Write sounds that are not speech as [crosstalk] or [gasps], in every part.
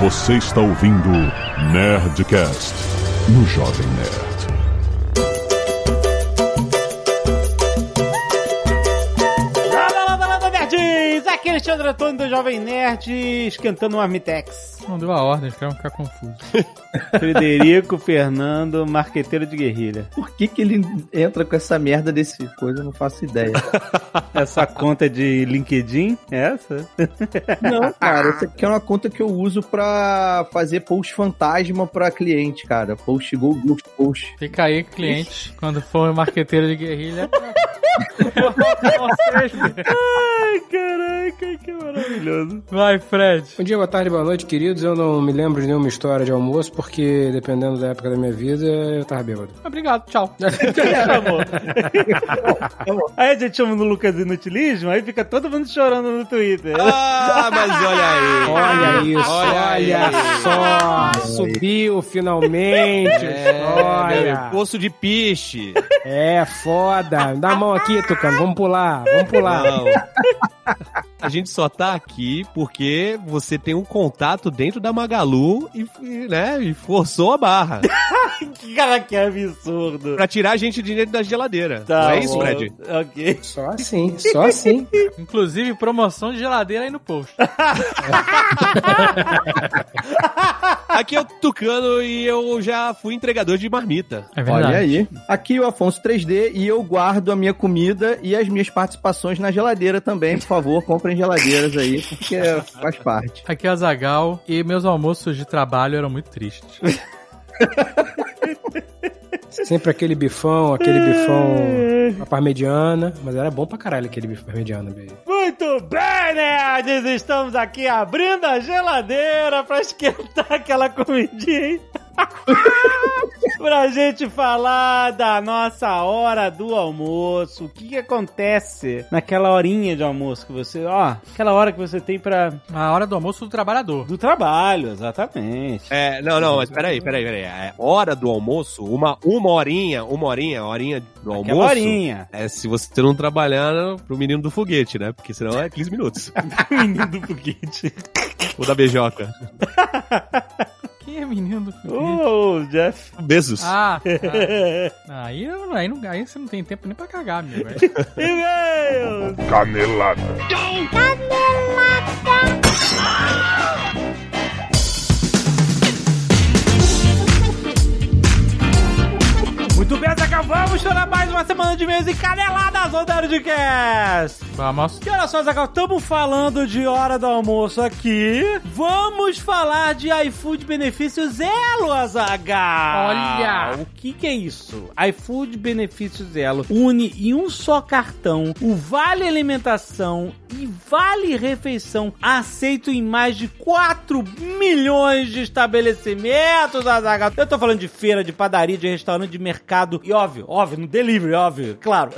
Você está ouvindo Nerdcast no Jovem Nerd. Aqui é Alexandre Antônio do Jovem Nerd, esquentando um Armitex. Não deu a ordem, ficaram ficar confusos. [laughs] Frederico Fernando, marqueteiro de guerrilha. Por que, que ele entra com essa merda desse coisa? Eu não faço ideia. [laughs] Essa conta de LinkedIn, é essa? [laughs] Não, cara, essa aqui é uma conta que eu uso pra fazer post fantasma pra cliente, cara. Post go, ghost post. Fica aí, cliente, quando for marqueteiro de guerrilha. Ai, caraca, que maravilhoso. Vai, Fred. Bom dia, boa tarde, boa noite, queridos. Eu não me lembro de nenhuma história de almoço, porque dependendo da época da minha vida, eu tava bêbado. Obrigado, tchau. Chamou. [laughs] Aí a gente chama no Lucas Inutilismo, aí fica todo mundo chorando no Twitter. Ah, mas olha aí. Olha isso, olha, aí. só. Subiu finalmente. É, olha. Poço de piche. É, foda. Dá a mão aqui, Tucano. Vamos pular, vamos pular. Não. A gente só tá aqui porque você tem um contato dentro da Magalu e, e, né, e forçou a barra. [laughs] Que cara que absurdo. pra tirar a gente de dentro da geladeira. Tá Não é isso, bom. Fred? Ok. Só assim, só assim. [laughs] Inclusive, promoção de geladeira aí no post. [laughs] Aqui é o Tucano e eu já fui entregador de marmita. É Olha aí. Aqui é o Afonso 3D e eu guardo a minha comida e as minhas participações na geladeira também. Por favor, comprem geladeiras aí, porque faz parte. Aqui é a Zagal e meus almoços de trabalho eram muito tristes. [laughs] Sempre aquele bifão, aquele bifão a parmegiana. Mas era bom pra caralho aquele bife parmegiana. Muito bem, nerds! Estamos aqui abrindo a geladeira pra esquentar [laughs] aquela comidinha, hein? [laughs] pra gente falar da nossa hora do almoço. O que, que acontece naquela horinha de almoço que você. Ó, aquela hora que você tem pra. A hora do almoço do trabalhador. Do trabalho, exatamente. É, não, não, mas peraí, peraí, peraí. É hora do almoço, uma, uma horinha, uma horinha, horinha do almoço. Aquela horinha. É se você não trabalhar pro menino do foguete, né? Porque senão é 15 minutos. [laughs] Menino do foguete. Ou da beijoca. [laughs] Quem é menino do? Ô, Jeff. Beijos. Ah, [laughs] tá. aí, eu- aí, não, aí você não tem tempo nem pra cagar, meu velho. [laughs] E-mail! Canelada. Muito bem, Zaca, vamos para mais uma semana de mesa e caneladas ao Nerdcast! Vamos. E olha só, Zagal, estamos falando de hora do almoço aqui. Vamos falar de iFood Benefícios Elo, Azagal. Olha! O que, que é isso? iFood Benefícios Elo une em um só cartão o Vale Alimentação e Vale Refeição aceito em mais de 4 milhões de estabelecimentos, Azagal. Eu tô falando de feira, de padaria, de restaurante, de mercado e óbvio, óbvio, no delivery, óbvio, claro.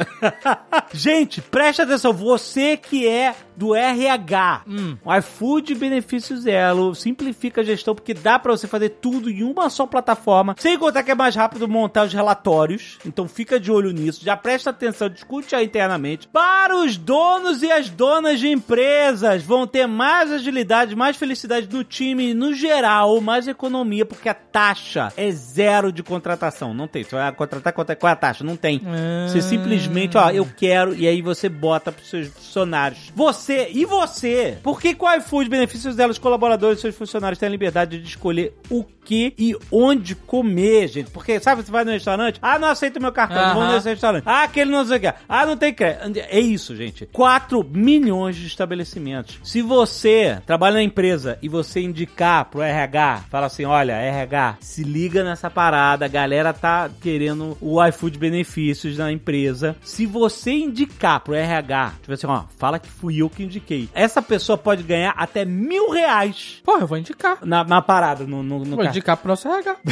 [laughs] Gente, preste atenção, você que é do RH, o iFood Benefícios Elo simplifica a gestão porque dá pra você fazer tudo em uma só plataforma, sem contar que é mais rápido montar os relatórios. Então fica de olho nisso, já presta atenção, discute aí internamente. Para os donos e as donas de empresas, vão ter mais agilidade, mais felicidade no time e no geral, mais economia, porque a taxa é zero de contratação. Não tem. Você vai contratar, qual é qual é a taxa? Não tem. Você simplesmente, ó, eu quero, e aí você bota pros seus funcionários. Você e você. Por que com o iFood, benefícios dela, os colaboradores e seus funcionários têm a liberdade de escolher o que e onde comer, gente? Porque, sabe, você vai no restaurante, ah, não aceito meu cartão, não vou nesse restaurante. Ah, aquele não sei o que. Ah, não tem crédito. É isso, gente. 4 milhões de estabelecimentos. Se você trabalha na empresa e você indicar pro RH, fala assim, olha, RH, se liga nessa parada, a galera tá querendo o iFood benefícios na empresa. Se você indicar pro RH, tipo assim, ó, fala que fui eu que indiquei. Essa pessoa pode ganhar até mil reais Pô, eu vou indicar. na, na parada, no, no, no. Indicar pro nosso RH. [laughs]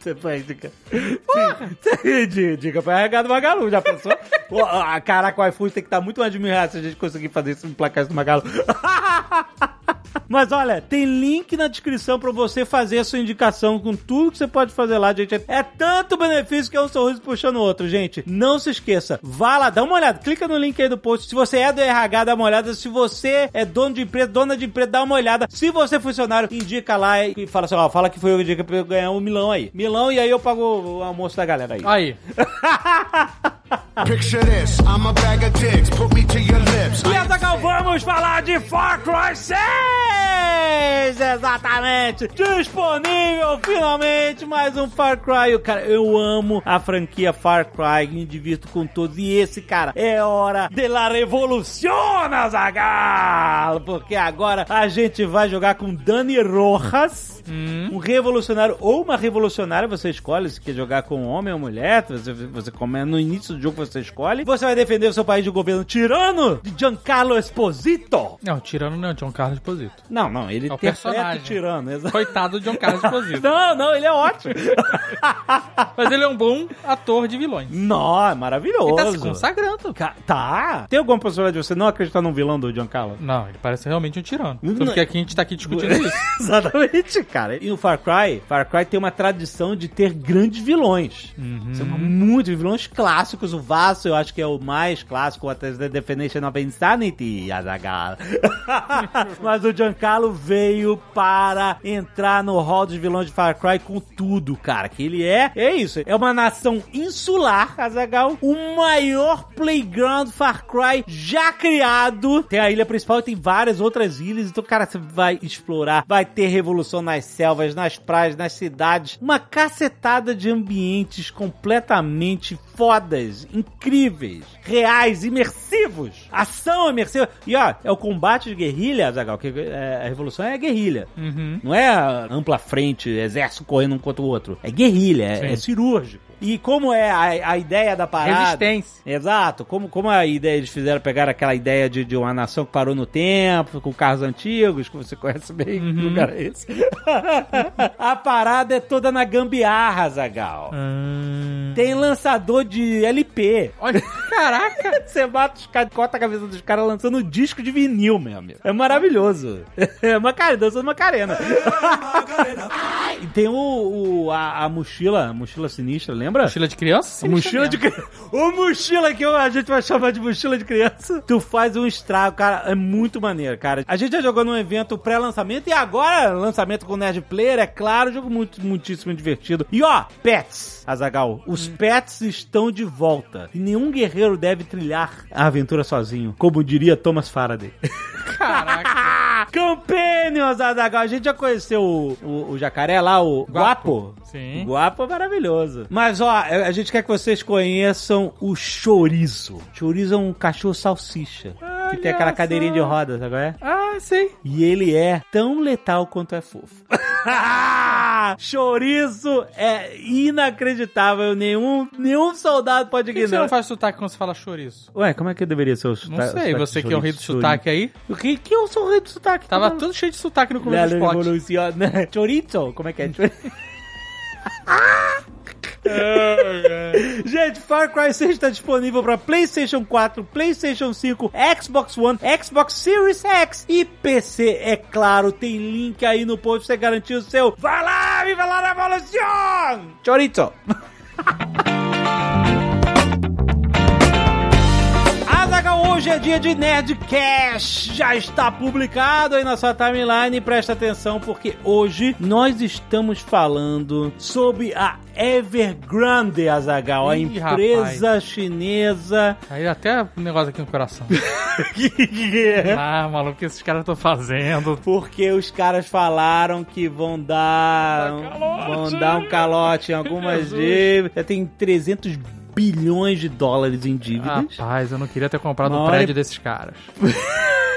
Você foi indicar. Você di- dica pra RH do Magalu, já pensou? [laughs] Pô, Caraca, o iFood tem que estar muito mais de mil reais se a gente conseguir fazer isso no placar do Magalu. [laughs] [laughs] Mas olha, tem link na descrição pra você fazer a sua indicação com tudo que você pode fazer lá, gente. É tanto benefício que é um sorriso puxando o outro, gente. Não se esqueça. Vá lá, dá uma olhada. Clica no link aí do post. Se você é do RH, dá uma olhada. Se você é dono de empresa, dona de empresa, dá uma olhada. Se você é funcionário, indica lá e fala assim, ó, fala que foi eu que indica pra eu ganhar um milão aí. Milão e aí eu pago o almoço da galera aí. Aí. [laughs] Picture this, I'm a bag of dicks, put me to your lips. E Azaghal, vamos falar de Far Cry 6! Exatamente! Disponível finalmente mais um Far Cry. Cara, eu amo a franquia Far Cry, me divirto com todos. E esse, cara, é hora de la revolución, Azaghal! Porque agora a gente vai jogar com Dani Rojas, um revolucionário ou uma revolucionária, você escolhe se quer jogar com homem ou mulher, você, você come, no início do jogo você escolhe. Você vai defender o seu país de governo tirano de Giancarlo Esposito. Não, tirando não, John Carlos Esposito. Não, não, ele É o personagem. tirano. exato. Coitado do John Carlos [laughs] Esposito. Não, não, ele é ótimo. [laughs] Mas ele é um bom ator de vilões. não, é maravilhoso. Ele tá se consagrando. Ca- Tá. Tem alguma possibilidade de você não acreditar num vilão do Giancarlo? Não, ele parece realmente um tirano. Não- Tanto que aqui a gente tá aqui discutindo [laughs] isso. Exatamente, cara. E o Far Cry, Far Cry tem uma tradição de ter grandes vilões. São muitos vilões clássicos. O Vaso, eu acho que é o mais clássico, até The Definition of Insanity, Azaghal. [laughs] Mas o Giancarlo veio para entrar no hall dos vilões de Far Cry com tudo, cara. Que ele é, é isso. É uma nação insular, Azaghal. O maior playground Far Cry já criado. Tem a ilha principal e tem várias outras ilhas. Então, cara, você vai explorar. Vai ter revolução nas selvas, nas praias, nas cidades. Uma cacetada de ambientes completamente fodas, incríveis, reais, imersivos. Ação imersiva. E ó, é o combate de guerrilha, Azaghal, que é, a revolução é a guerrilha. Não é a ampla frente, exército correndo um contra o outro. É guerrilha, é, é cirúrgico. E como é a, a ideia da parada... Resistência. Exato, como, como a ideia, eles fizeram pegar aquela ideia de, de uma nação que parou no tempo, com carros antigos, que você conhece bem, que lugar é esse? [laughs] a parada é toda na gambiarra, Zagal. Tem lançador de LP. Olha, caraca. [laughs] Você mata os caras, corta a cabeça dos caras lançando disco de vinil, meu amigo. É maravilhoso. [laughs] É uma cara, dançando Macarena. e tem o, o- a, a mochila, a mochila sinistra, lembra? Mochila de criança? A mochila de criança. [laughs] O mochila que a gente vai chamar de mochila de criança. Tu faz um estrago, cara. É muito maneiro, cara. A gente já jogou num evento pré-lançamento e agora lançamento com Nerd Player, é claro, jogo muito, muitíssimo divertido. E ó, pets, Azagal. Os pets estão de volta. E nenhum guerreiro deve trilhar a aventura sozinho, como diria Thomas Faraday. [laughs] Caraca. Companions, Azagal. A gente já conheceu o, o- o jacaré lá, o Guapo. Sim. O Guapo é maravilhoso. Mas, ó, a gente quer que vocês conheçam o chorizo. Chorizo é um cachorro salsicha. Que tem aquela Olha cadeirinha de rodas, agora é? Ah, sei. E ele é tão letal quanto é fofo. [laughs] Chorizo é inacreditável. Nenhum, nenhum soldado pode Por que você ignorar. não faz sotaque quando você fala chouriço? Ué, como é que deveria ser o Não sotaque? sei, sotaque você que é o rei do sotaque aí. O que, que eu sou o rei do sotaque? Tava tudo cheio de sotaque no começo do spot. [laughs] Chorizo, como é que é? [laughs] [laughs] Gente, Far Cry 6 está disponível para PlayStation 4, PlayStation 5, Xbox One, Xbox Series X e PC. É claro, tem link aí no post pra você garantir o seu. Vai lá, viva la revolución! Chorizo! Hoje é dia de Nerdcast. Já está publicado aí na sua timeline. Presta atenção, porque hoje nós estamos falando sobre a Evergrande, Azaghal, a empresa chinesa. Aí até um negócio aqui no coração. [laughs] ah, maluco, o que esses caras estão fazendo? Porque os caras falaram que vão dar, Dá calote. vão dar um calote em algumas dívidas. Já tem 300 bilhões de dólares em dívidas. Rapaz, eu não queria ter comprado Uma um prédio desses caras. [laughs]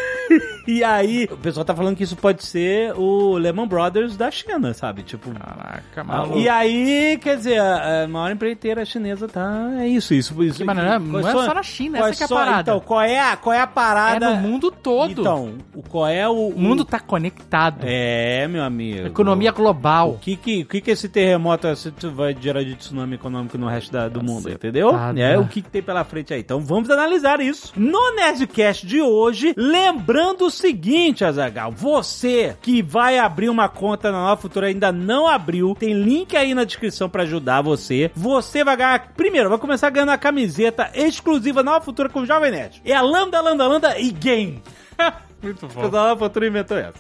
E aí, o pessoal tá falando que isso pode ser o Lehman Brothers da China, sabe? Tipo. Caraca, maluco. E aí, quer dizer, a maior empreiteira chinesa tá. É isso, isso. isso Mas não é- não é só na China, essa que é a parada. Então, qual é a, qual é a é parada? no mundo todo. Então, o, qual é o. o mundo tá conectado. É, meu amigo. Economia global. O que que, o que que esse terremoto vai gerar de tsunami econômico no resto da- do mundo, entendeu? É o que, que tem pela frente aí. Então vamos analisar isso no Nerdcast de hoje. Lembrando seguinte, Azagal, você que vai abrir uma conta na Nova Futura ainda não abriu, tem link aí na descrição pra ajudar você. Você vai ganhar, primeiro, vai começar ganhando a camiseta exclusiva Nova Futura com o Jovem Nerd. É a Lambda, Lambda, Lambda e Game. [laughs] Muito O Nova Futura inventou essa.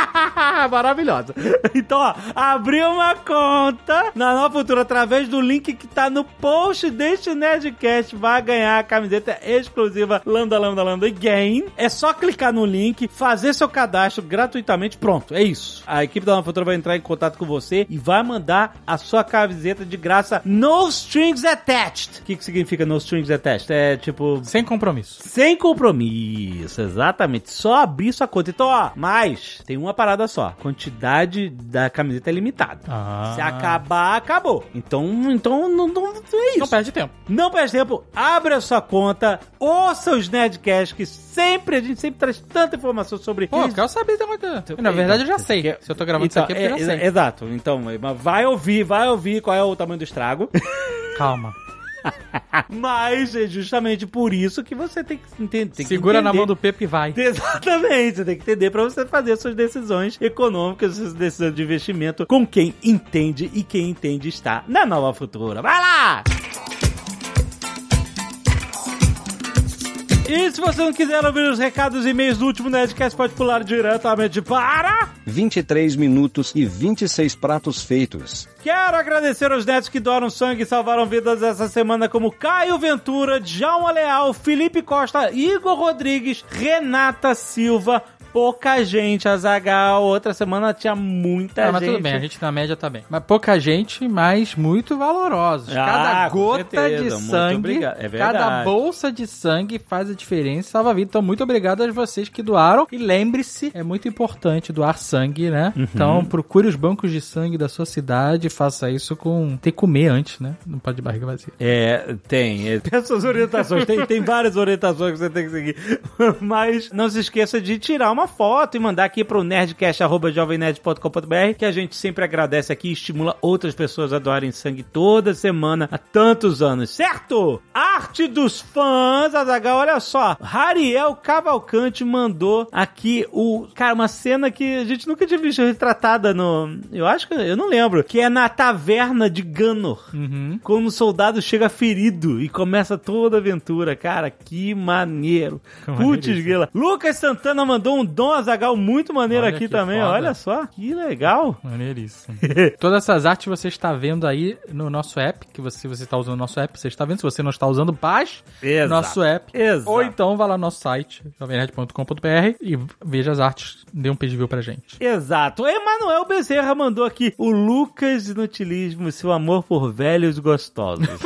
[laughs] Maravilhosa. Então, ó, abriu uma conta na Nova Futura através do link que tá no post deste Nerdcast. Vai ganhar a camiseta exclusiva Lambda, Lambda, Lambda e Game. É só clicar no link, fazer seu cadastro gratuitamente. Pronto, é isso. A equipe da Nova Futura vai entrar em contato com você e vai mandar a sua camiseta de graça No Strings Attached. O que, que significa No Strings Attached? É tipo... Sem compromisso. Sem compromisso, exatamente. Só abrir sua conta. Então, ó, mas tem uma parada só. Quantidade da camiseta é limitada. Ah. Se acabar, acabou. Então, então não, não, não é isso. Não perde tempo. Não perde tempo, abre a sua conta, ouça os Nerdcasts, que sempre, a gente sempre traz tanta informação sobre Pô, eu quero saber também. da- Na verdade, eu já sei. Quer- Se eu tô gravando Então, isso aqui, é porque eu já é- sei. Exato. Então, vai ouvir, vai ouvir qual é o tamanho do estrago. Calma. [laughs] mas é justamente por isso que você tem que entender. tem que Segura na entender. mão do Pepe e vai. [laughs] Exatamente, você tem que entender pra você fazer suas decisões econômicas, suas decisões de investimento com quem entende e quem entende está na Nova Futura. Vai lá! E se você não quiser ouvir os recados e e-mails do último Nerdcast, pode pular diretamente para... 23 minutos e 26 pratos feitos. Quero agradecer aos netos que doaram sangue e salvaram vidas essa semana, como Caio Ventura, Djalma Leal, Felipe Costa, Igor Rodrigues, Renata Silva, pouca gente, Azagal. Outra semana tinha muita Ah, mas gente. tudo bem, a gente na média tá bem. Mas pouca gente, mas muito valorosos. Ah, cada gota certeza, de sangue. É cada bolsa de sangue faz a diferença salva a vida. Então, muito obrigado a vocês que doaram. E lembre-se, é muito importante doar sangue, né? Uhum. Então, procure os bancos de sangue da sua cidade e faça isso com... Ter que comer antes, né? Não pode de barriga vazia. É, tem. é, Tem essas orientações. Tem, tem várias orientações que você tem que seguir. [laughs] Mas não se esqueça de tirar uma foto e mandar aqui pro nerdcast.jovemnerd.com.br que a gente sempre agradece aqui e estimula outras pessoas a doarem sangue toda semana há tantos anos, certo? Arte dos fãs, Azagal, olha só. Rariel Cavalcante mandou aqui o. Cara, uma cena que a gente nunca tinha visto retratada no. Eu acho que. Eu não lembro. Que é na taverna de Ganor. Como o soldado chega ferido e começa toda a aventura. Cara, que maneiro. Putz, grila. Lucas Santana mandou um Dom Azagal muito maneiro Olha aqui também. foda. Olha só, que legal. Maneiríssimo. [laughs] Todas essas artes você está vendo aí no nosso app, que você, você está usando o nosso app, você está vendo. Se você não está usando, baixe Exato. nosso app. Exato. Ou então vá lá no nosso site, jovemnerd.com.br e veja as artes, dê um pedido pra gente. Exato. Emanuel Bezerra mandou aqui o Lucas Inutilismo, seu amor por velhos gostosos. [laughs]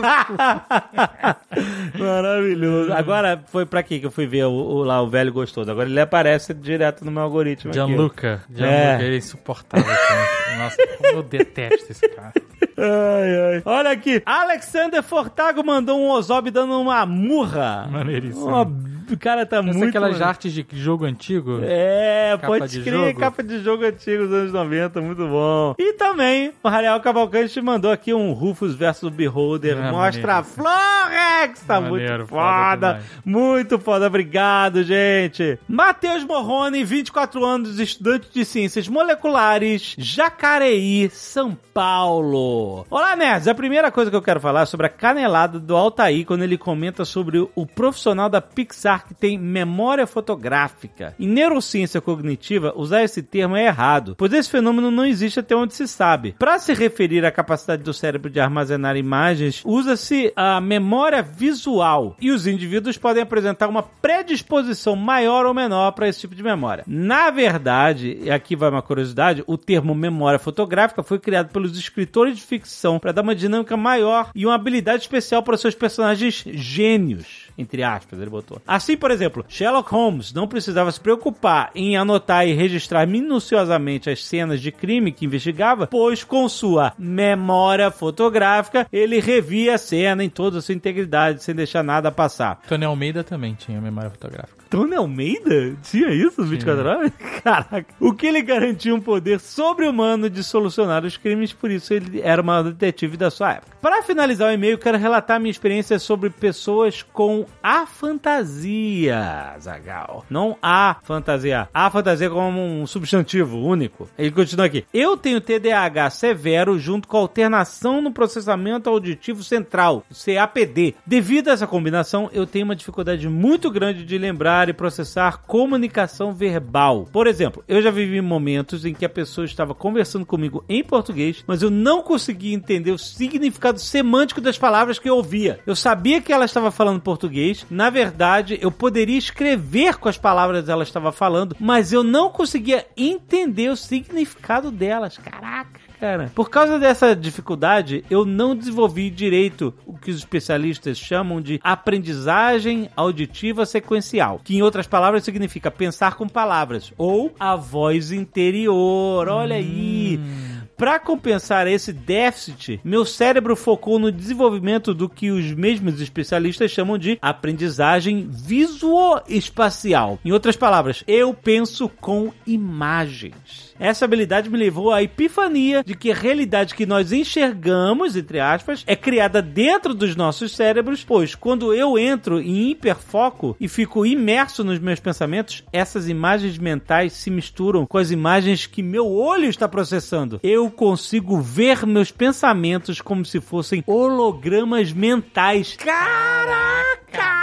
[laughs] Maravilhoso. Agora foi pra quê que eu fui ver o, o- lá o velho gostoso? Agora ele aparece direto no meu algoritmo. aqui. Gianluca. Gianluca, É. ele é insuportável. [laughs] Nossa, como eu detesto esse cara. Ai, ai. Olha aqui, Alexander Fortago mandou um Ozob dando uma murra. Maneiríssimo. Uma- O cara tá Essa é muito... aquelas maneiro. artes de jogo antigo. É, Capa pode de crer, jogo. capa de jogo antigo dos anos 90, muito bom. E também, o Rariel Cavalcante mandou aqui um Rufus versus Beholder. É, Mostra a. Florex! Tá Maneiro, muito foda foda. muito foda, obrigado, gente. Matheus Morrone, 24 anos, estudante de ciências moleculares, Jacareí, São Paulo. Olá, nerds. A primeira coisa que eu quero falar é sobre a canelada do Altair quando ele comenta sobre o profissional da Pixar que tem memória fotográfica. Em neurociência cognitiva, usar esse termo é errado, pois esse fenômeno não existe até onde se sabe. Para se referir à capacidade do cérebro de armazenar imagens, usa-se a memória visual e os indivíduos podem apresentar uma predisposição maior ou menor para esse tipo de memória. Na verdade, e aqui vai uma curiosidade, o termo memória fotográfica foi criado pelos escritores de ficção para dar uma dinâmica maior e uma habilidade especial para seus personagens gênios. Entre aspas, ele botou. Assim, por exemplo, Sherlock Holmes não precisava se preocupar em anotar e registrar minuciosamente as cenas de crime que investigava, pois com sua memória fotográfica ele revia a cena em toda a sua integridade, sem deixar nada passar. Tony Almeida também tinha memória fotográfica. Tony Almeida? Tinha isso nos 24 horas? [laughs] Caraca. O que ele garantia um poder sobre-humano de solucionar os crimes, por isso ele era o maior detetive da sua época. Para finalizar o e-mail, quero relatar minha experiência sobre pessoas com a fantasia, Zagal. Não a fantasia. A fantasia como um substantivo único. Ele continua aqui. Eu tenho TDAH severo junto com alternação no processamento auditivo central, CAPD. Devido a essa combinação, eu tenho uma dificuldade muito grande de lembrar e processar comunicação verbal. Por exemplo, eu já vivi momentos em que a pessoa estava conversando comigo em português, mas eu não conseguia entender o significado semântico das palavras que eu ouvia. Eu sabia que ela estava falando português, na verdade, eu poderia escrever com as palavras que ela estava falando, mas eu não conseguia entender o significado delas. Caraca cara. Por causa dessa dificuldade, eu não desenvolvi direito o que os especialistas chamam de aprendizagem auditiva sequencial, que em outras palavras significa pensar com palavras ou a voz interior. Olha aí. Para compensar esse déficit, meu cérebro focou no desenvolvimento do que os mesmos especialistas chamam de aprendizagem visuoespacial. Em outras palavras, eu penso com imagens. Essa habilidade me levou à epifania de que a realidade que nós enxergamos, entre aspas, é criada dentro dos nossos cérebros, pois quando eu entro em hiperfoco e fico imerso nos meus pensamentos, essas imagens mentais se misturam com as imagens que meu olho está processando. Eu consigo ver meus pensamentos como se fossem hologramas mentais. Caraca!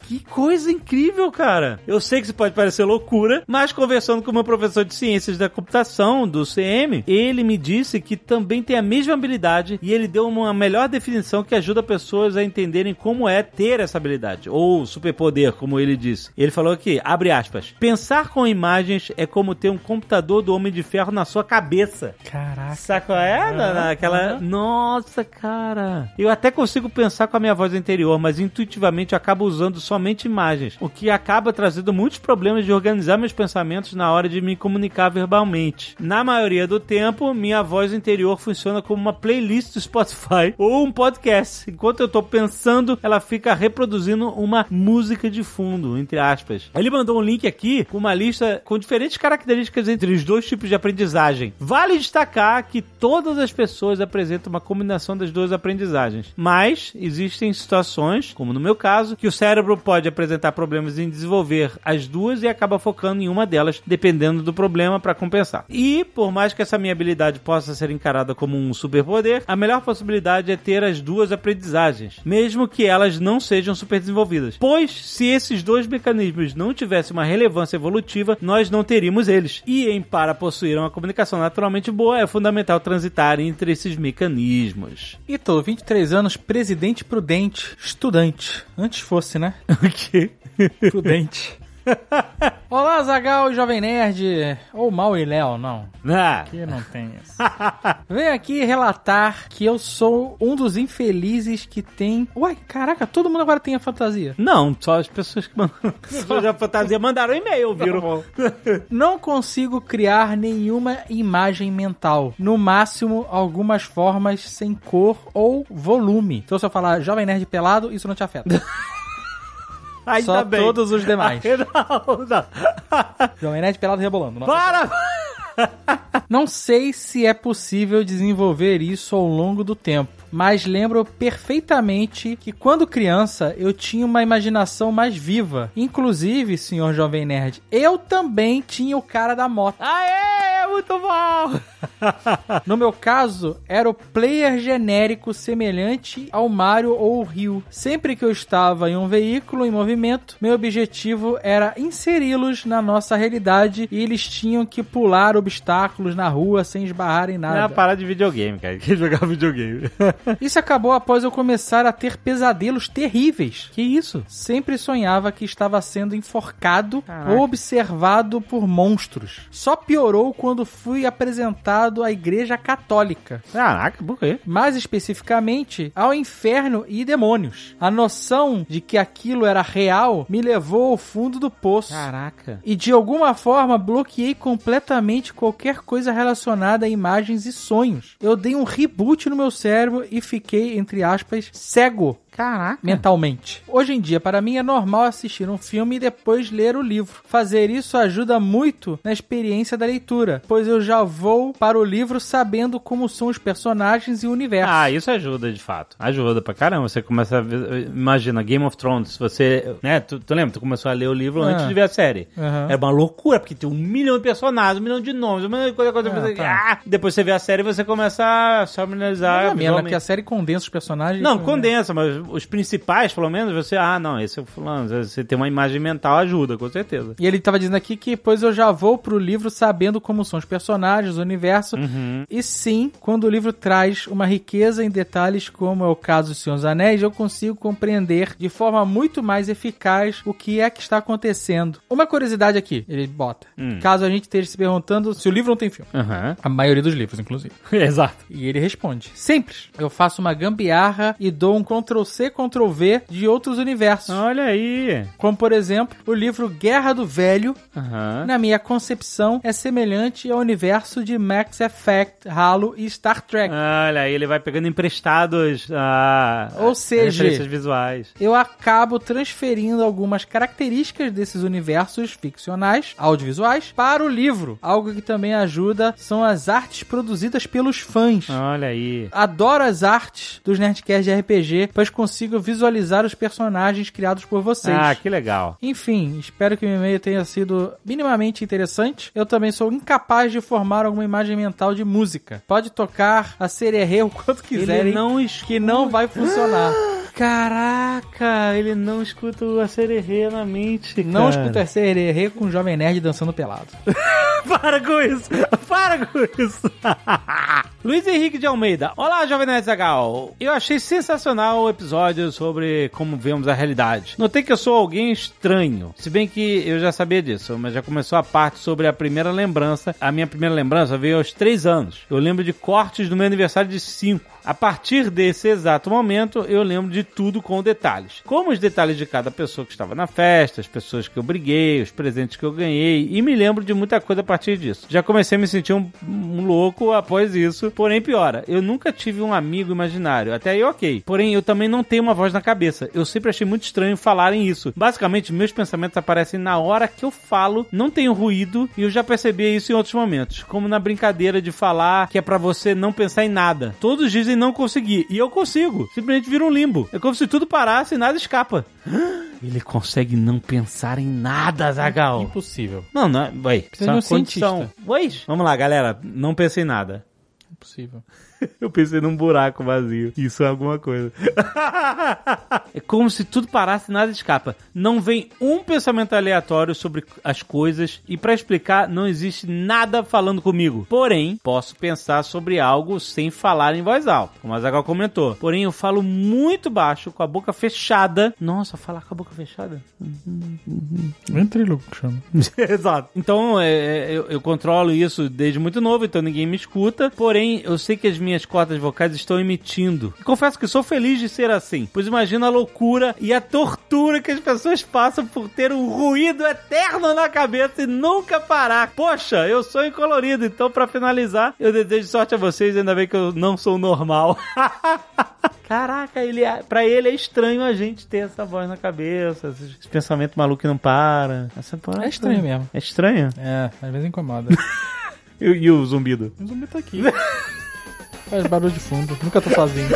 Que coisa incrível, cara! Eu sei que isso pode parecer loucura, mas conversando com meu professor de ciências da computação do CM, ele me disse que também tem a mesma habilidade e ele deu uma melhor definição que ajuda pessoas a entenderem como é ter essa habilidade, ou superpoder, como ele disse. Ele falou que, abre aspas, pensar com imagens é como ter um computador do Homem de Ferro na sua cabeça. Caraca. Saco é? Na- Naquela. Nossa, cara. Eu até consigo pensar com a minha voz interior, mas intuitivamente eu acabo usando somente imagens, o que acaba trazendo muitos problemas de organizar meus pensamentos na hora de me comunicar verbalmente. Na maioria do tempo, minha voz interior funciona como uma playlist do Spotify [laughs] ou um podcast. Enquanto eu tô pensando, ela fica reproduzindo uma música de fundo, entre aspas. Ele mandou um link aqui com uma lista com diferentes características entre os dois tipos de aprendizagem. Vale destacar que todas as pessoas apresentam uma combinação das duas aprendizagens, mas existem situações, como no meu caso, que o cérebro pode apresentar problemas em desenvolver as duas e acaba focando em uma delas, dependendo do problema para compensar. E por mais que essa minha habilidade possa ser encarada como um superpoder, a melhor possibilidade é ter as duas aprendizagens, mesmo que elas não sejam super desenvolvidas. Pois se esses dois mecanismos não tivessem uma relevância evolutiva, nós não teríamos eles. E em para possuir uma comunicação naturalmente boa, é fundamental transitar entre esses mecanismos. E tô, 23 anos, presidente prudente, estudante. Antes fosse, né? [laughs] O quê? Prudente. [laughs] Olá, Zagal, Jovem Nerd. Ou Mal e Léo, não. Ah, Que não tem isso. [laughs] Venho aqui relatar que eu sou um dos infelizes que tem. Uai, caraca, todo mundo agora tem a fantasia. não, só as pessoas que mandam. [laughs] Pessoas da fantasia mandaram e-mail, viram? Não consigo criar nenhuma imagem mental. No máximo, algumas formas sem cor ou volume. Então, se eu falar Jovem Nerd pelado, isso não te afeta. Ainda Só bem. todos os demais. [laughs] Não, não. [laughs] Jovem Nerd pelado rebolando. Não, Para! não sei se é possível desenvolver isso ao longo do tempo. Mas lembro perfeitamente que quando criança eu tinha uma imaginação mais viva. Inclusive, senhor Jovem Nerd, eu também tinha o cara da moto. Aê, muito bom! [laughs] No meu caso, era o player genérico semelhante ao Mario ou o Rio. Sempre que eu estava em um veículo em movimento, meu objetivo era inseri-los na nossa realidade e eles tinham que pular obstáculos na rua sem esbarrar em Não é nada. uma parada de videogame, cara. Quer jogar videogame. [laughs] Isso acabou após eu começar a ter pesadelos terríveis. que isso? Sempre sonhava que estava sendo enforcado Caraca. ou observado por monstros. Só piorou quando fui apresentado à Igreja Católica. Caraca, por quê? mais especificamente ao inferno e demônios. A noção de que aquilo era real me levou ao fundo do poço. Caraca. E de alguma forma bloqueei completamente qualquer coisa relacionada a imagens e sonhos. Eu dei um reboot no meu cérebro e fiquei, entre aspas, cego. Caraca. Mentalmente. Hoje em dia, para mim, é normal assistir um filme e depois ler o livro. Fazer isso ajuda muito na experiência da leitura, pois eu já vou para o livro sabendo como são os personagens e o universo. Ah, isso ajuda de fato. Ajuda pra caramba. Você começa a ver, imagina, Game of Thrones, você, né, tu, tu lembra, tu começou a ler o livro Ah. antes de ver a série. Aham. É uma loucura, porque tem um milhão de personagens, um milhão de nomes, um milhão de coisa, coisa, Ah, coisa. tá. Ah, depois você vê a série e você começa a familiarizar. Menos, né? visualmente. Porque a série condensa os personagens. Não, né? condensa, mas os principais, pelo menos, você, ah, não, esse é o fulano. Você tem uma imagem mental, ajuda, com certeza. E ele tava dizendo aqui que, pois eu já vou pro livro sabendo como são os personagens, o universo. Uhum. E sim, quando o livro traz uma riqueza em detalhes, como é o caso do Senhor dos Anéis, eu consigo compreender de forma muito mais eficaz o que é que está acontecendo. Uma curiosidade aqui, ele bota. Hum. Caso a gente esteja se perguntando se o livro não tem filme. Aham. A maioria dos livros, inclusive. [laughs] Exato. E ele responde: Simples. Eu faço uma gambiarra e dou um Ctrl-C, Ctrl-V de outros universos. Olha aí. Como, por exemplo, o livro Guerra do Velho, Aham. na minha concepção, é semelhante ao universo de Max Effect, Halo e Star Trek. Olha aí, ele vai pegando emprestados a. Ou seja- referências visuais. Eu acabo transferindo algumas características desses universos ficcionais, audiovisuais, para o livro. Algo que também ajuda são as artes produzidas pelos fãs. Olha aí. Adoro as artes dos Nerdcasts de RPG, pois consigo visualizar os personagens criados por vocês. Ah, que legal. Enfim, espero que o e-mail tenha sido minimamente interessante. Eu também sou incapaz de formar alguma imagem mental de música. Pode tocar a sererê o quanto quiserem, Ele não que não vai funcionar. [gasps] Caraca, ele não escuta a sererê na mente. Não cara. escuta sererê com um jovem nerd dançando pelado. [laughs] Para com isso! Para com isso! [laughs] Luiz Henrique de Almeida. Olá, Jovem Nerd Zagal. Eu achei sensacional o episódio sobre como vemos a realidade. Notei que eu sou alguém estranho. Se bem que eu já sabia disso, mas já começou a parte sobre a primeira lembrança. A minha primeira lembrança veio aos três anos. Eu lembro de cortes do meu aniversário de cinco. A partir desse exato momento, eu lembro de tudo com detalhes. Como os detalhes de cada pessoa que estava na festa, as pessoas que eu briguei, os presentes que eu ganhei, e me lembro de muita coisa a partir disso. Já comecei a me sentir um, um louco após isso, porém piora. Eu nunca tive um amigo imaginário, até aí ok. Porém, eu também não tenho uma voz na cabeça. Eu sempre achei muito estranho falarem isso. Basicamente, meus pensamentos aparecem na hora que eu falo, não tenho ruído, e eu já percebi isso em outros momentos. Como na brincadeira de falar que é pra você não pensar em nada. Todos dizem não conseguir, e eu consigo. Simplesmente vira um limbo. É como se tudo parasse e nada escapa. [gasps] Ele consegue não pensar em nada, Zagal. Impossível. Não, não, ué, isso de um condição. Oi? Vamos lá, galera, não pensei em nada. Impossível. [laughs] Eu pensei num buraco vazio. Isso é alguma coisa. [laughs] é como se tudo parasse e nada escapa. Não vem um pensamento aleatório sobre as coisas e pra explicar não existe nada falando comigo. Porém, posso pensar sobre algo sem falar em voz alta, como a Zagal comentou. Porém, eu falo muito baixo, com a boca fechada. Nossa, falar com a boca fechada? Ventriloco chama. [laughs] Exato. Então, é, é, eu, eu controlo isso desde muito novo, então ninguém me escuta. Porém, eu sei que as minhas cordas vocais estão emitindo. E confesso que sou feliz de ser assim, pois imagina a loucura e a tortura que as pessoas passam por ter um ruído eterno na cabeça e nunca parar. Poxa, eu sou incolorido, então para finalizar, eu desejo sorte a vocês, ainda bem que eu não sou normal. [laughs] Caraca, ele, é- pra ele é estranho a gente ter essa voz na cabeça, esse pensamento maluco que não para. Essa porra É estranho mesmo. É estranho? É, às vezes incomoda. [laughs] E, e o zumbido? o zumbi tá aqui. [laughs] Faz barulho de fundo. Nunca tô sozinho.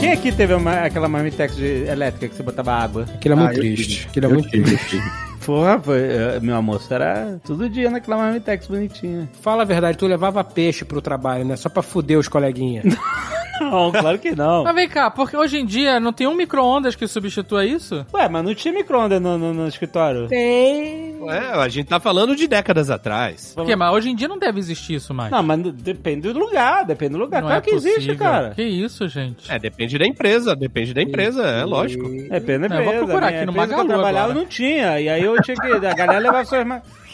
Quem aqui teve uma- aquela marmitex de elétrica que você botava água? Aquilo é Ah, muito eu triste. Aquilo é Eu muito triste. Porra, foi, eh, meu almoço era todo dia naquela marmitex bonitinha. Fala a verdade, tu levava peixe pro trabalho, né? Só pra fuder os coleguinhas. [laughs] Não, claro que não. Mas vem cá, porque hoje em dia não tem um micro-ondas que substitua isso? Ué, mas não tinha micro-ondas no, no- no escritório? Ué, a gente tá falando de décadas atrás. Por quê? Mas hoje em dia não deve existir isso mais. Não, mas depende do lugar, depende do lugar. Não claro é que existe, possível. cara. Que isso, gente? É, depende da empresa, depende da empresa, é lógico. Depende da Não, eu vou empresa. procurar Minha aqui no empresa Magalu trabalhava agora. não tinha. E aí eu tinha que. A galera levava suas.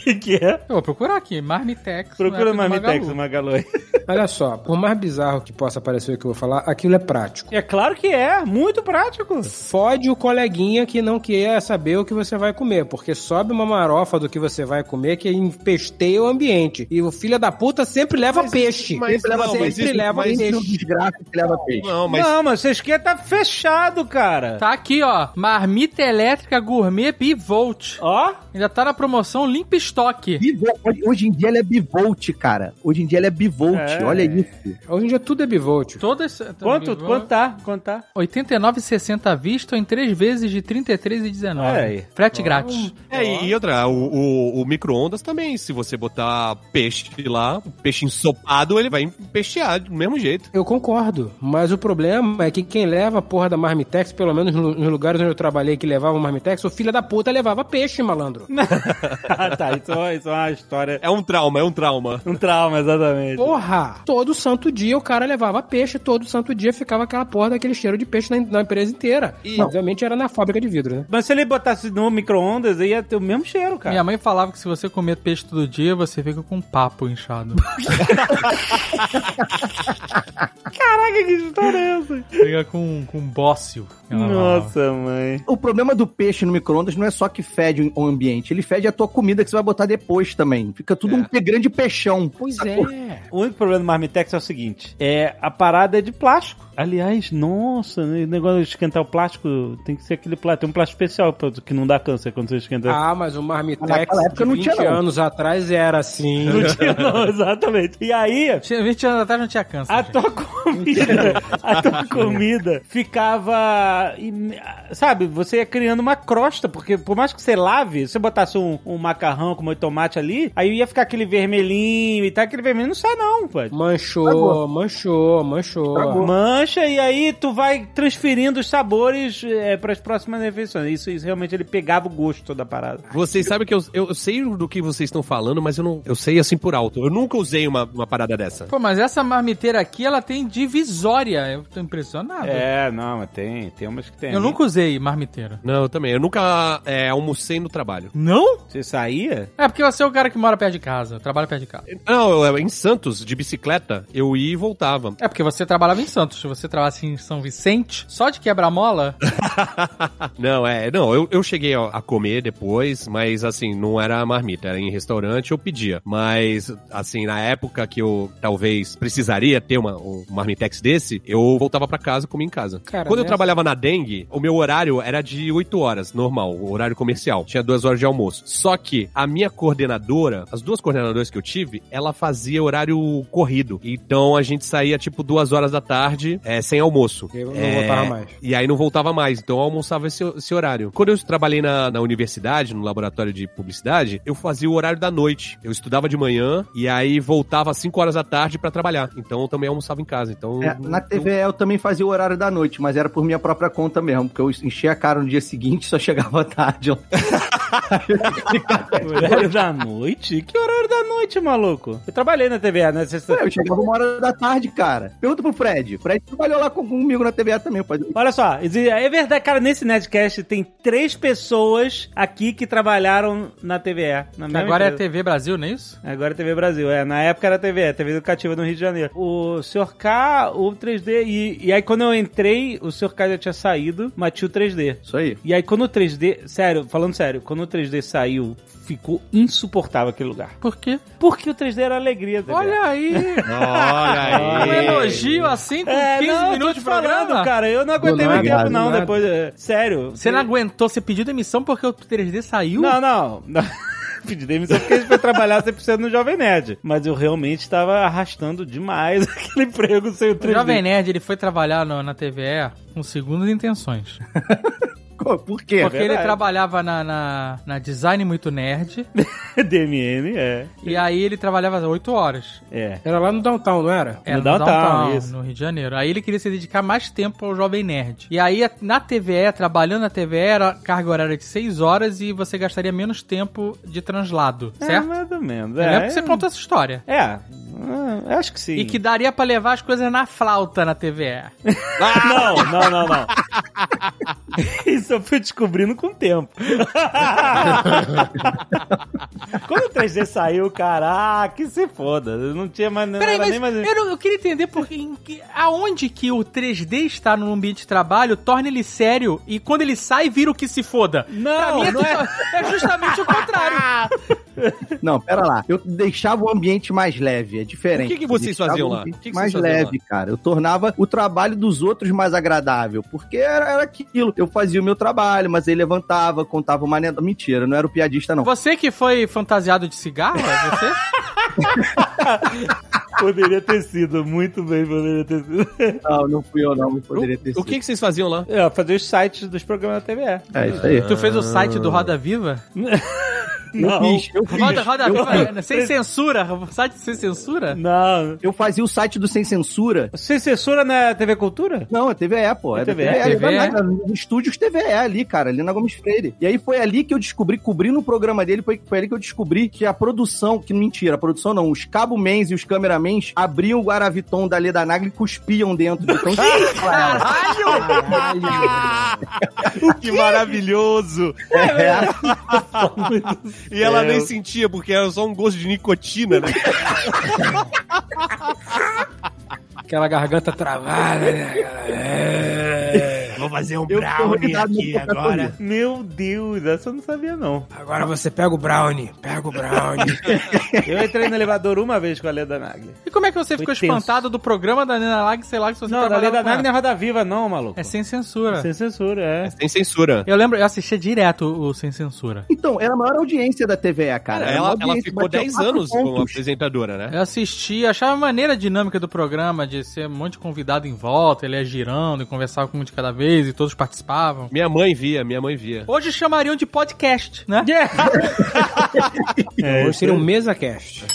Que, [laughs] que é? Eu vou procurar aqui, Marmitex. Procura Marmitex, Magalu. Magalu. [laughs] Olha só, por mais bizarro que possa parecer o que eu vou falar, aquilo é prático. É claro que é, muito prático. Fode o coleguinha que não quer saber o que você vai comer, porque sobe uma marofa do que você vai comer que empesteia o ambiente. E o filho da puta sempre leva peixe. mas sempre leva, não, mas sempre isso- leva mas peixe. Isso desgraça que leva peixe. Não, mas Não, mas vocês querem tá fechado, cara. Tá aqui, ó. Marmita elétrica gourmet Bivolt. Ó, Ainda tá na promoção Limpa Estoque. Bivolt. Hoje- em dia ela é bivolt, cara. Hoje em dia ela é bivolt. É. Olha isso. Hoje em dia tudo é bivolt. Todas. quanto, Bivolt. quanto tá? Quanto tá? 89,60 à vista ou em três vezes de 33,19. Olha aí. Frete grátis. É, e e outra, o, o, o micro-ondas também, se você botar peixe lá, peixe ensopado, ele vai peixear do mesmo jeito. Eu concordo, mas o problema é que quem leva a porra da Marmitex, pelo menos no- nos lugares onde eu trabalhei que levavam Marmitex, o filho da puta levava peixe, malandro. ah, [laughs] [laughs] tá. Isso, é- isso é uma história. É um trauma, é um trauma. Um trauma, exatamente. Porra! Todo santo dia o cara levava peixe, todo santo dia ficava aquela porra daquele cheiro de peixe na, na empresa inteira. E, obviamente, era na fábrica de vidro, né? Mas se ele botasse no micro-ondas, ia ter o mesmo cheiro, cara. Minha mãe falava que se você comer peixe todo dia, você fica com um papo inchado. [laughs] Caraca, que história é essa? fica com, com bócio. Nossa, mãe. O problema do peixe no micro-ondas não é só que fede o ambiente, ele fede a tua comida que você vai botar depois também. Fica tudo um grande peixão. Pois Sacou? é. O único problema do Marmitex é o seguinte: é a parada é de plástico. Aliás, nossa, o negócio de esquentar o plástico tem que ser aquele plástico. Tem um plástico especial pra- que não dá câncer quando você esquenta. Ah, mas o Marmitex Naquela época de não 20 tinha, não. anos atrás era assim. Não tinha, não, [laughs] exatamente. E aí, Tinha 20 anos atrás não tinha câncer. A gente. tua comida, a tua comida ficava, sabe, você ia criando uma crosta, porque por mais que você lave, se você botasse um, um macarrão com molho de tomate ali, aí ia ficar aquele vermelhinho e tal, aquele vermelho não sai não, pô. Manchou, manchou, manchou. E aí tu vai transferindo os sabores é, para as próximas refeições. Isso, isso realmente ele pegava o gosto da parada. Vocês sabem que eu, eu, eu sei do que vocês estão falando, mas eu não. Eu sei assim por alto. Eu nunca usei uma, uma parada dessa. Pô, mas essa marmiteira aqui, ela tem divisória. Eu tô impressionado. É, não, mas tem, tem umas que tem. Eu nunca usei marmiteira. Não, eu também. Eu nunca é, almocei no trabalho. Não? Você saía? É porque você é o cara que mora perto de casa, trabalha perto de casa. Não, eu- em Santos, de bicicleta, eu ia e voltava. É porque você trabalhava em Santos. Você trabalhasse em São Vicente, só de quebra-mola, [laughs] não, é. Não, eu, eu cheguei a, a comer depois, mas assim, não era marmita, era em restaurante, eu pedia. Mas, assim, na época que eu talvez precisaria ter uma, um marmitex desse, eu voltava pra casa e comia em casa. Cara, Quando eu trabalhava na dengue, o meu horário era de 8 horas, normal, o horário comercial. Tinha duas horas de almoço. Só que a minha coordenadora, as duas coordenadoras que eu tive, ela fazia horário corrido. Então a gente saía tipo duas horas da tarde, é, sem almoço. Eu não É, voltava mais. E aí não voltava mais, então eu almoçava esse, esse horário. Quando eu trabalhei na, na universidade, no laboratório de publicidade, eu fazia o horário da noite. Eu estudava de manhã e aí voltava às 5 horas da tarde pra trabalhar. Então eu também almoçava em casa. Então É, na TVE eu também fazia o horário da noite, mas era por minha própria conta mesmo, porque eu enchia a cara no dia seguinte e só chegava tarde. [laughs] Horário da noite? Que horário da noite, maluco? Eu trabalhei na TVA, né? Você- Ué, eu chegava uma hora da tarde, cara. Pergunta pro Fred. Fred trabalhou lá com- comigo na TVA também, pode. Olha só, é verdade, cara, nesse Nerdcast tem três pessoas aqui que trabalharam na TVE. Na agora é empresa. TV Brasil, não é isso? Agora é TV Brasil, é. Na época era TV, TV Educativa no Rio de Janeiro. O Sr. K, o 3D, e, e aí quando eu entrei, o Sr. K já tinha saído, mas tinha o 3D. Isso aí. E aí quando o 3D, sério, falando sério, quando o 3D saiu, ficou insuportável aquele lugar. Por quê? Porque o 3D era alegria, TV. Olha aí! Olha um aí. elogio assim com É, 15 não, minutos tô de te falando, programa. cara, eu não aguentei nada, tempo não, nada. depois, é, sério. Você não aguentou, você pediu demissão porque o 3D saiu? Não, não. não. [laughs] Pedi demissão porque a gente foi trabalhar 100% no Jovem Nerd. Mas eu realmente estava arrastando demais [laughs] aquele emprego sem o 3D. O Jovem Nerd, ele foi trabalhar no- na TVE com segundas intenções. [laughs] Por quê? Porque ele trabalhava na, na, na Design Muito Nerd. [laughs] DMN, é. e aí ele trabalhava 8 horas. É. Era lá no downtown, não era? Era No Downtown, isso. no Rio de Janeiro. Aí ele queria se dedicar mais tempo ao Jovem Nerd. E aí, na TVE, trabalhando na TVE, era carga horária de 6 horas e você gastaria menos tempo de translado, É, certo? mais ou menos. É, lembro que você contou essa história. É, ah, acho que sim. E que daria pra levar as coisas na flauta na TVE. [laughs] Não, não, não, não. [laughs] Isso eu fui descobrindo com o tempo. [laughs] Quando o 3D saiu, caraca, que se foda. Não tinha mais, não Peraí, era mas nem mais... eu, não- eu queria entender porque, em que- aonde que o 3D está no ambiente de trabalho torna ele sério e quando ele sai vira o que se foda. Não, pra mim é, não tudo- é justamente o contrário. [laughs] Não, pera lá. Eu deixava o ambiente mais leve, é diferente. O que que vocês faziam lá? que que mais leve, cara. Eu tornava o trabalho dos outros mais agradável, porque era, era aquilo. Eu fazia o meu trabalho, mas ele levantava, contava uma anedota. Mentira, não era o piadista, não. Você que foi fantasiado de cigarro, é você? [laughs] Poderia ter sido, muito bem poderia ter sido. Não, não fui eu, não. Não poderia ter O sido. que, que vocês faziam lá? É, fazer os sites dos programas da TVE. É isso aí. Tu fez o site do Roda Viva? Eu fiz, eu fiz. Roda, Roda eu, Viva, é, sem censura? Site sem censura? Não. eu fazia o site do Sem Censura. Você censura na TV Cultura? Não, é TVE, pô. É, É da TVE? TVE, TVE? é nos estúdios TVE ali, cara, ali na Gomes Freire. E aí foi ali que eu descobri, cobrindo o programa dele, foi, foi ali que eu descobri que a produção, que mentira, a produção não, os cabomens e os cameramans abriam o Guaraviton da Leda Nagli e cuspiam dentro do tão [laughs] Que maravilhoso! É, E ela nem sentia, porque era só um gosto de nicotina, né? [laughs] Aquela garganta travada, né? É. Vou fazer um Eu convidado no Coca-Cola. Meu Deus, essa eu não sabia não. Agora você pega o brownie, pega o brownie. [laughs] Eu entrei no elevador uma vez com a Leda Nagli. E como é que você Foi ficou tenso. espantado do programa da Nina Lag, sei lá, que você Não, da Leda Nagli não é Roda Viva não, maluco. É sem censura. Sem censura, é. Sem censura. Eu lembro, eu assistia direto o Sem Censura. Então, era a maior audiência da TVE, cara. Era ela, ela ficou batia 10 quatro anos como pontos. apresentadora, né? Eu assisti, achava maneira a dinâmica do programa, de ser um monte de convidado em volta, ele ia girando e conversava com um de cada vez e todos participavam. Minha mãe via, minha mãe via. Hoje chamariam de podcast, né? [laughs] É, Hoje seria um mesa cast.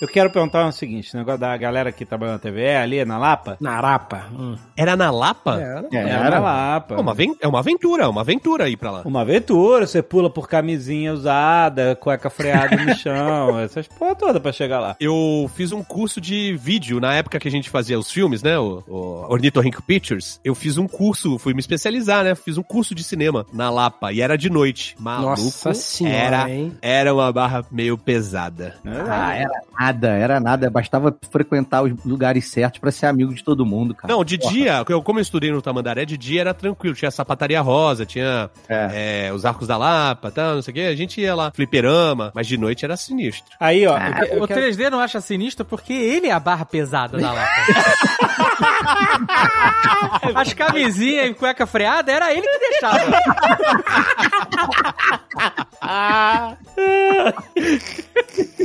Eu quero perguntar o seguinte, o negócio da galera que trabalha na TVE, ali na Lapa. Na Arapa. Hum. Era na Lapa? É, É, Era na era. Lapa. É uma, é uma aventura, é uma aventura ir pra lá. Uma aventura, você pula por camisinha usada, cueca freada no chão, [laughs] essas porra toda pra chegar lá. Eu fiz um curso de vídeo na época que a gente fazia os filmes, né? O, o Ornitorrinco Pictures. Eu fiz um curso, fui me especializar, né? Fiz um curso de cinema na Lapa e era de noite. Maluco. Nossa senhora, era, hein? era uma barra meio pesada. Ah, era nada, era nada. Bastava frequentar os lugares certos pra ser amigo de todo mundo, cara. Não, de dia, eu, como eu estudei no Tamandaré, de dia era tranquilo. Tinha sapataria rosa, tinha é, os arcos da Lapa, tá, não sei o quê. A gente ia lá, fliperama, mas de noite era sinistro. Aí, ó, eu O quero- 3D não acha sinistro porque ele é a barra pesada da lata. [laughs] As camisinhas e cueca freada, era ele que deixava.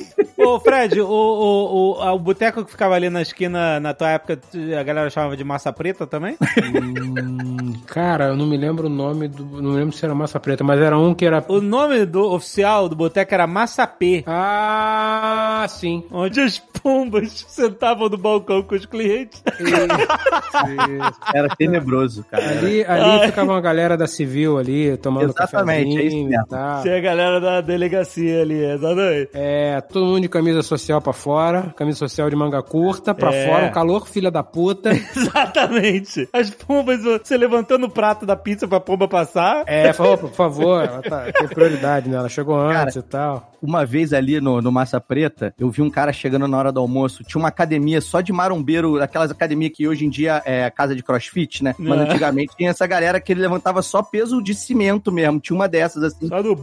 [laughs] Ô, Fred, o, o, o, o boteco que ficava ali na esquina, na tua época, a galera chamava de massa preta também? Hum, cara, eu não me lembro o nome do. Não me lembro se era massa preta, mas era um que era. O nome do oficial do boteco era Massa P. Ah, sim. Onde as pombas sentavam no balcão com os clientes. Era tenebroso, cara. Ali, ali ficava uma galera da civil ali, tomando Exatamente, é isso mesmo. Tinha a galera da delegacia ali, exatamente. É, todo mundo de camisa social pra fora, camisa social de manga curta pra É. fora, um calor filha da puta. [laughs] Exatamente. As pombas, você levantando o prato da pizza pra pomba passar. É, falou, por favor, ela tá, tem prioridade, né? Ela chegou antes e tal. Uma vez ali no, no Massa Preta, eu vi um cara chegando na hora do almoço. Tinha uma academia só de marombeiro, aquelas academias que hoje em dia é casa de crossfit, né? Mas É. antigamente tinha essa galera que ele levantava só peso de cimento mesmo. Tinha uma dessas assim. Só do.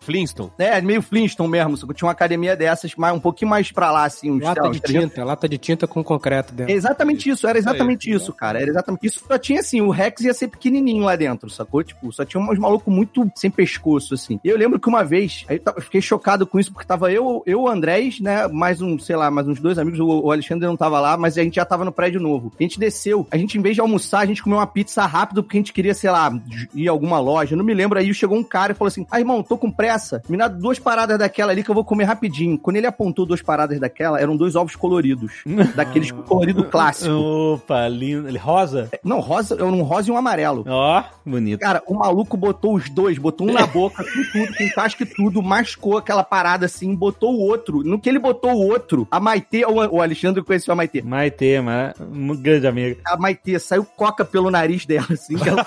Flintstone. É, meio Flintstone mesmo. só que Tinha uma academia dessas, mas um pouquinho mais pra lá, assim. Uns, Lata de uns 300 tinta, lata de tinta com concreto É dentro. exatamente isso, era exatamente Isso aí. isso, cara. Era exatamente isso. Só tinha assim, o Rex ia ser pequenininho lá dentro, sacou? Tipo, só tinha uns malucos muito sem pescoço, assim. E eu lembro que uma vez, aí eu fiquei chocado com isso, porque tava eu, eu o Andrés, né? Mais um, sei lá, mais uns dois amigos. O, o Alexandre não tava lá, mas a gente já tava no prédio novo. A gente desceu, a gente, em vez de almoçar, a gente comeu uma pizza rápido, porque a gente queria, sei lá, ir a alguma loja. Eu não me lembro. Aí chegou um cara e falou assim: Ah, irmão, tô com pressa. Me dá duas paradas daquela ali que eu vou comer rapidinho. Quando ele apontou duas paradas daquela, eram dois ovos coloridos. [laughs] daqueles colorido clássico. Opa, lindo. Ele rosa? Não, rosa, é um rosa e um amarelo. Ó, bonito. Cara, o maluco botou os dois, botou um na [laughs] boca, com tudo, com casca e tudo, mascou aquela parada assim, botou o outro. No que ele botou o outro, a Maitê, o, o Alexandre conheceu a Maitê. Maitê, mas um grande amigo. A Maitê saiu coca pelo nariz dela, assim, ela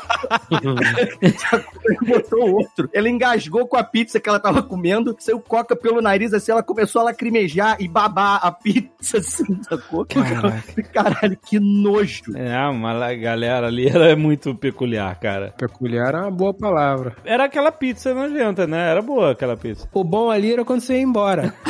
[laughs] botou o outro. Ela engasgou com a pizza que ela tava comendo, saiu coca pelo nariz, assim, ela começou a lacrimejar e babar a pizza, [laughs] assim, sacou? Caralho, que nojo. É, mas a galera ali ela é muito peculiar, cara. Peculiar é uma boa palavra. Era aquela pizza nojenta, né? Era boa aquela pizza. O bom ali era quando você ia embora. [laughs]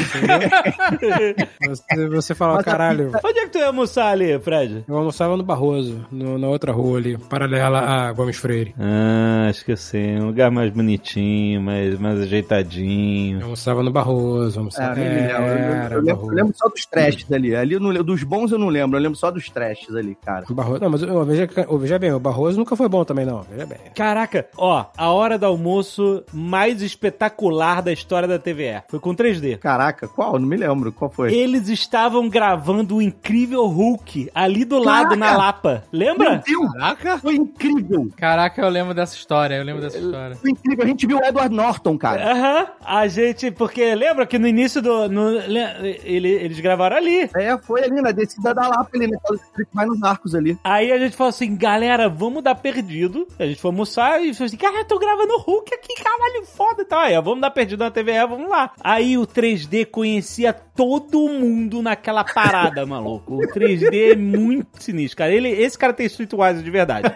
Você, você falava, caralho. Onde é que tu ia almoçar ali, Fred? Eu almoçava no Barroso, no- na outra rua ali, paralela a Gomes Freire. Ah, esqueci. Um lugar mais bonitinho, mais, mais ajeitadinho. Eu almoçava no Barroso, É, almoçava... nem Eu, eu lembro, eu lembro só dos trashes ali. Ali eu não. Dos bons eu não lembro. Eu lembro só dos trashes ali, cara. Barroso. Não, mas ô, veja, veja bem, o Barroso nunca foi bom também, não. Veja bem. Caraca, ó, a hora do almoço mais espetacular da história da TVE. Foi com 3D. Caraca, qual? Não me lembro. Qual foi? Eles estavam gravando o incrível Hulk ali do lado, na Lapa. Meu Lembra? Deus! Caraca! Foi incrível! Caraca, eu lembro dessa história, eu lembro dessa história. Foi incrível. A gente viu o Edward Norton, cara. Aham, a gente, porque lembra que no início do. No- le- ele- eles gravaram ali. É, foi ali na descida da Lapa, ali? Que vai nos arcos ali. Aí a gente falou assim, galera, vamos dar perdido. A gente foi almoçar e falou assim, cara, eu tô gravando Hulk aqui, caralho, foda e tal. Aí, ó, vamos dar perdido na TVE, vamos lá. Aí o 3D conhecia todo mundo naquela parada, maluco. O 3D é muito sinistro, cara. Ele, esse cara tem Streetwise de verdade.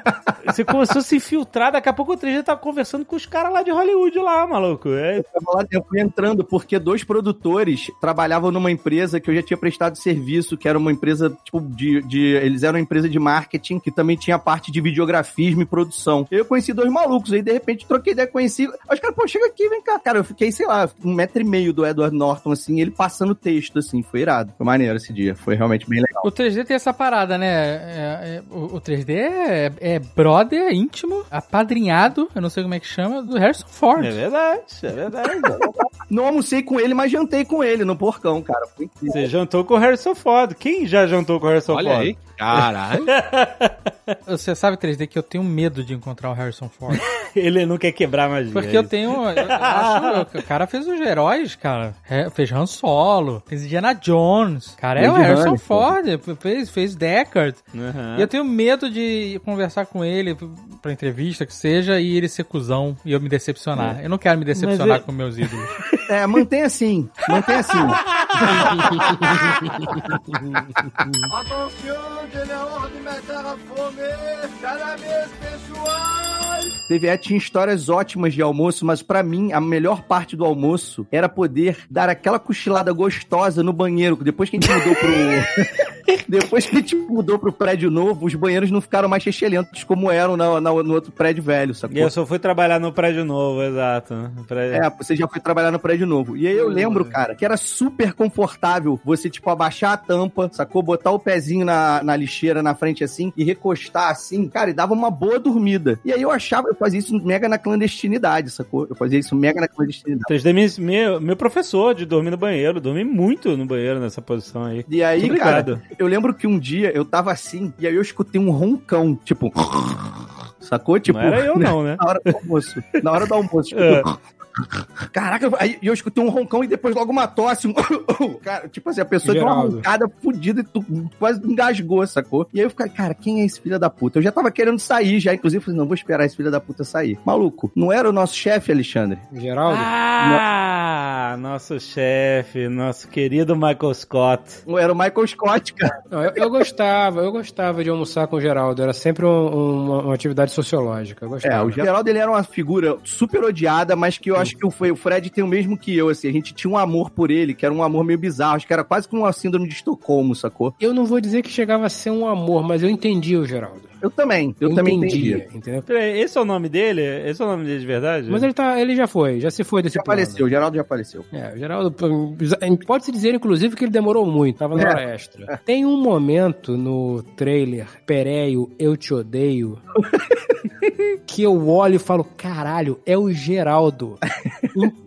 Você começou a se infiltrar, daqui a pouco o 3D tá conversando com os caras lá de Hollywood lá, maluco. É, Eu fui entrando porque dois produtores trabalhavam numa empresa que eu já tinha prestado serviço, que era uma empresa, tipo, de. de eles eram uma empresa de marketing que também tinha parte de videografismo e produção. Eu conheci dois malucos, aí de repente troquei ideia, conheci. Os caras, pô, chega aqui, vem cá. Cara, eu fiquei, sei lá, um metro e meio do Edward Norton, assim, ele passando texto, assim, foi irado. Foi maneiro esse dia, foi realmente bem legal. O 3D tem essa parada, né? É- é- o, o 3D é, é brother íntimo, apadrinhado, eu não sei como é que chama, do Harrison Ford. é verdade, é verdade. [laughs] Não almocei com ele, mas jantei com ele no porcão, cara. Você jantou com o Harrison Ford. Quem já jantou com o Harrison Olha Ford? aí. Caralho. [laughs] Você sabe, 3D, que eu tenho medo de encontrar o Harrison Ford. [laughs] Ele não quer quebrar magia. Porque eu tenho. Eu, eu [laughs] acho, o cara fez os heróis, cara. É, Fez Han Solo, fez Indiana Jones. Cara, é o Harrison Runner, Ford, fez, fez Deckard. Aham. E eu tenho medo de conversar com ele pra entrevista que seja e ele ser cuzão e eu me decepcionar. Eu não quero me decepcionar Mas é- com meus ídolos. É, mantém assim, mantém assim. [laughs] TVE tinha histórias ótimas de almoço, mas pra mim a melhor parte do almoço era poder dar aquela cochilada gostosa no banheiro. Depois que a gente mudou pro [laughs] Depois que a gente mudou pro prédio novo, os banheiros não ficaram mais chechelentos como eram na- na- no outro prédio velho, sacou? E eu só fui trabalhar no prédio novo, exato. Prédio- É, você já foi trabalhar no prédio novo. E aí eu lembro, cara, que era super confortável você, tipo, abaixar a tampa, sacou? Botar o pezinho na, na lixeira na frente assim e recostar assim, cara, e dava uma boa dormida. E aí eu achava, eu fazia isso mega na clandestinidade, sacou? Eu fazia isso mega na clandestinidade. 3D me- meu, meu professor de dormir no banheiro. Dormi muito no banheiro nessa posição aí. E aí, cara, eu lembro que um dia eu tava assim, e aí eu escutei um roncão, tipo. [laughs] Sacou? Tipo. não era eu não, né? [laughs] Na hora do almoço. Na hora do almoço. Tipo, É. Caraca, aí eu escutei um roncão e depois logo uma tosse. Um... [laughs] Cara, tipo assim, a pessoa deu uma Geraldo. roncada fudida e tu quase engasgou, sacou? E aí eu fiquei, cara, quem é esse filho da puta? Eu já tava querendo sair já, inclusive, eu falei, não, vou esperar esse filho da puta sair. Maluco, não era o nosso chefe, Alexandre? Geraldo? Ah, nosso chefe, nosso querido Michael Scott. Não era o Michael Scott, cara. Não, eu, eu gostava, eu gostava de almoçar com o Geraldo. Era sempre um- uma, uma atividade sociológica. Eu gostava. É, o Geraldo ele era uma figura super odiada, mas que eu acho que o, Fred tem o mesmo que eu, assim. A gente tinha um amor por ele, que era um amor meio bizarro. Acho que era quase como uma síndrome de Estocolmo, sacou? Eu não vou dizer que chegava a ser um amor, mas eu entendi o Geraldo. Eu também, eu, também entendi. entendia, entendeu? Peraí, Esse é o nome dele? Esse é o nome dele de verdade? Mas ele, tá, ele já foi, já se foi desse Já plano. apareceu, o Geraldo já apareceu. É, o Geraldo, pode-se dizer, inclusive, que ele demorou muito, tava na É. hora extra. Tem um momento no trailer, Pereio, Eu Te Odeio, [laughs] que eu olho e falo, caralho, é o Geraldo.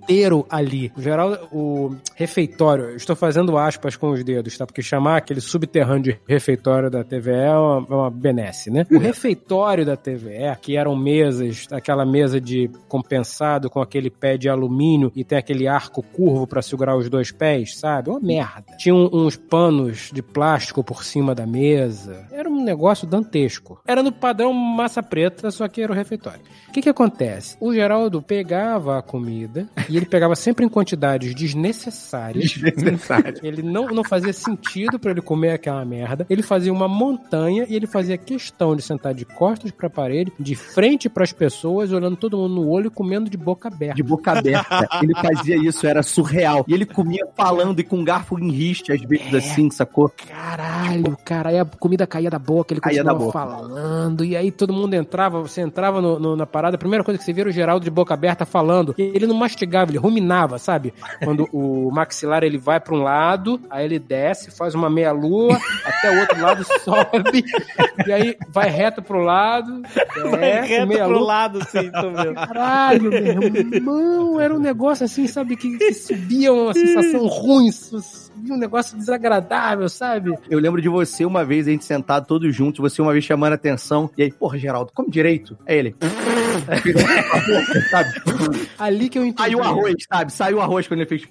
inteiro ali. O Geraldo, o refeitório, estou fazendo aspas com os dedos, tá? Porque chamar aquele subterrâneo de refeitório da TVE é uma, é uma benesse, né? O refeitório da TVE, que eram mesas, aquela mesa de compensado com aquele pé de alumínio e tem aquele arco curvo pra segurar os dois pés, sabe? Uma merda. Tinha uns panos de plástico por cima da mesa. Era um negócio dantesco. Era no padrão massa preta, só que era o refeitório. O que que acontece? O Geraldo pegava a comida e ele pegava sempre em quantidades desnecessárias. Desnecessário. [laughs] Ele não, não fazia sentido pra ele comer aquela merda. Ele fazia uma montanha e ele fazia questão de sentar de costas pra parede, de frente pras pessoas, olhando todo mundo no olho e comendo de boca aberta. De boca aberta. Ele fazia isso, era surreal. E ele comia falando e com garfo em riste, às vezes assim, sacou? Caralho, cara, aí a comida caía da boca, ele continuava falando, e aí todo mundo entrava, você entrava no- no- na parada, a primeira coisa que você vira o Geraldo de boca aberta falando, ele não mastigava, ele ruminava, sabe? Quando o [laughs] maxilar ele vai pra um lado, aí ele desce, faz uma meia-lua, até o outro lado [laughs] sobe, e aí vai reto pro lado, Vai desce, reto pro meia-lua, lado, sim, tô vendo. Caralho, meu irmão, era um negócio assim, sabe, que, que subia uma sensação ruim, subia um negócio desagradável, sabe? Eu lembro de você uma vez, a gente sentado todos juntos, você uma vez chamando a atenção, e aí, porra, Geraldo, come direito. Aí ele. [laughs] sabe? Ali que eu entendi. Saiu o arroz, sabe? Saiu o arroz quando ele fez.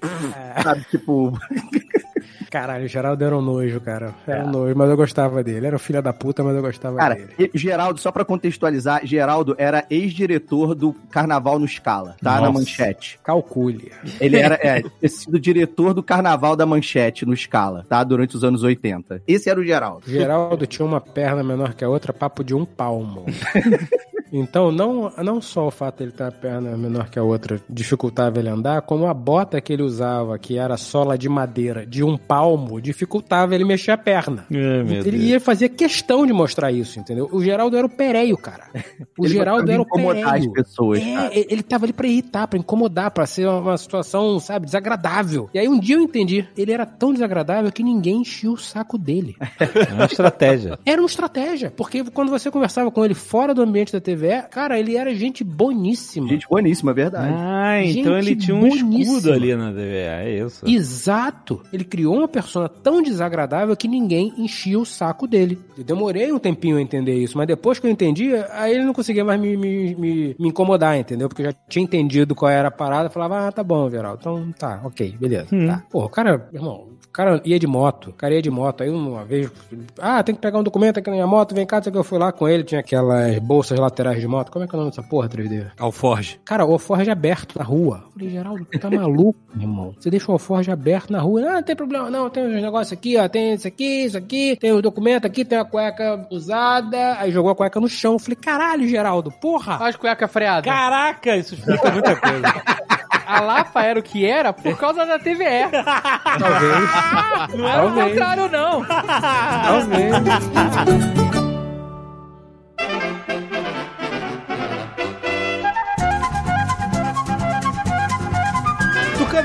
Sabe, tipo. [laughs] Caralho, o Geraldo era um nojo, cara. Era um nojo, mas eu gostava dele. Era um filho da puta, mas eu gostava Cara, dele. e- Geraldo, só pra contextualizar, Geraldo era ex-diretor do Carnaval no Scala, tá? Na Nossa. manchete. Calcule. Ele era, é, ter sido diretor do Carnaval da Manchete no Scala, tá? Durante os anos 80. Esse era o Geraldo. Geraldo tinha uma perna menor que a outra, papo de um palmo. [laughs] Então, não, não só o fato de ele ter a perna menor que a outra dificultava ele andar, como a bota que ele usava, que era sola de madeira de um palmo, dificultava ele mexer a perna. Meu ele Deus. ia fazer questão de mostrar isso, entendeu? O Geraldo era o pereio, cara. [laughs] O Ele Geraldo era o incomodar pereio. as pessoas, É, ele tava ali pra irritar, pra incomodar, pra ser uma, situação, sabe, desagradável. E aí um dia eu entendi, ele era tão desagradável que ninguém enchia o saco dele. [laughs] É uma estratégia. Era uma estratégia, porque quando você conversava com ele fora do ambiente da TV, cara, ele era gente boníssima. Gente boníssima, é verdade. Ah, então Gente ele tinha um boníssima. escudo ali na TVA, é isso. Exato. Ele criou uma persona tão desagradável que ninguém enchia o saco dele. Eu demorei um tempinho a entender isso, mas depois que eu entendi, aí ele não conseguia mais me, me, me, me incomodar, entendeu? Porque eu já tinha entendido qual era a parada, eu falava, ah, tá bom, Geraldo, então tá, ok, beleza, tá. Pô, o cara, irmão, cara ia de moto, o cara ia de moto, aí uma vez, ah, tem que pegar um documento aqui na minha moto, vem cá, sei que eu fui lá com ele, tinha aquelas bolsas laterais de moto, como é que é o nome dessa porra, 3D? Alforge. Cara, o alforge aberto na rua. Eu falei, Geraldo, tu tá maluco, meu irmão? Você deixa o alforge aberto na rua. Ah, não tem problema, não. Tem uns negócios aqui, ó. Tem isso aqui, isso aqui. Tem os documentos aqui, tem a cueca usada. Aí jogou a cueca no chão. Eu falei, caralho, Geraldo, porra. Faz cueca freada. Caraca, isso explica muita coisa. [laughs] A Lapa era o que era por causa da TVE. Talvez. Não era o Talvez. contrário, não. Talvez.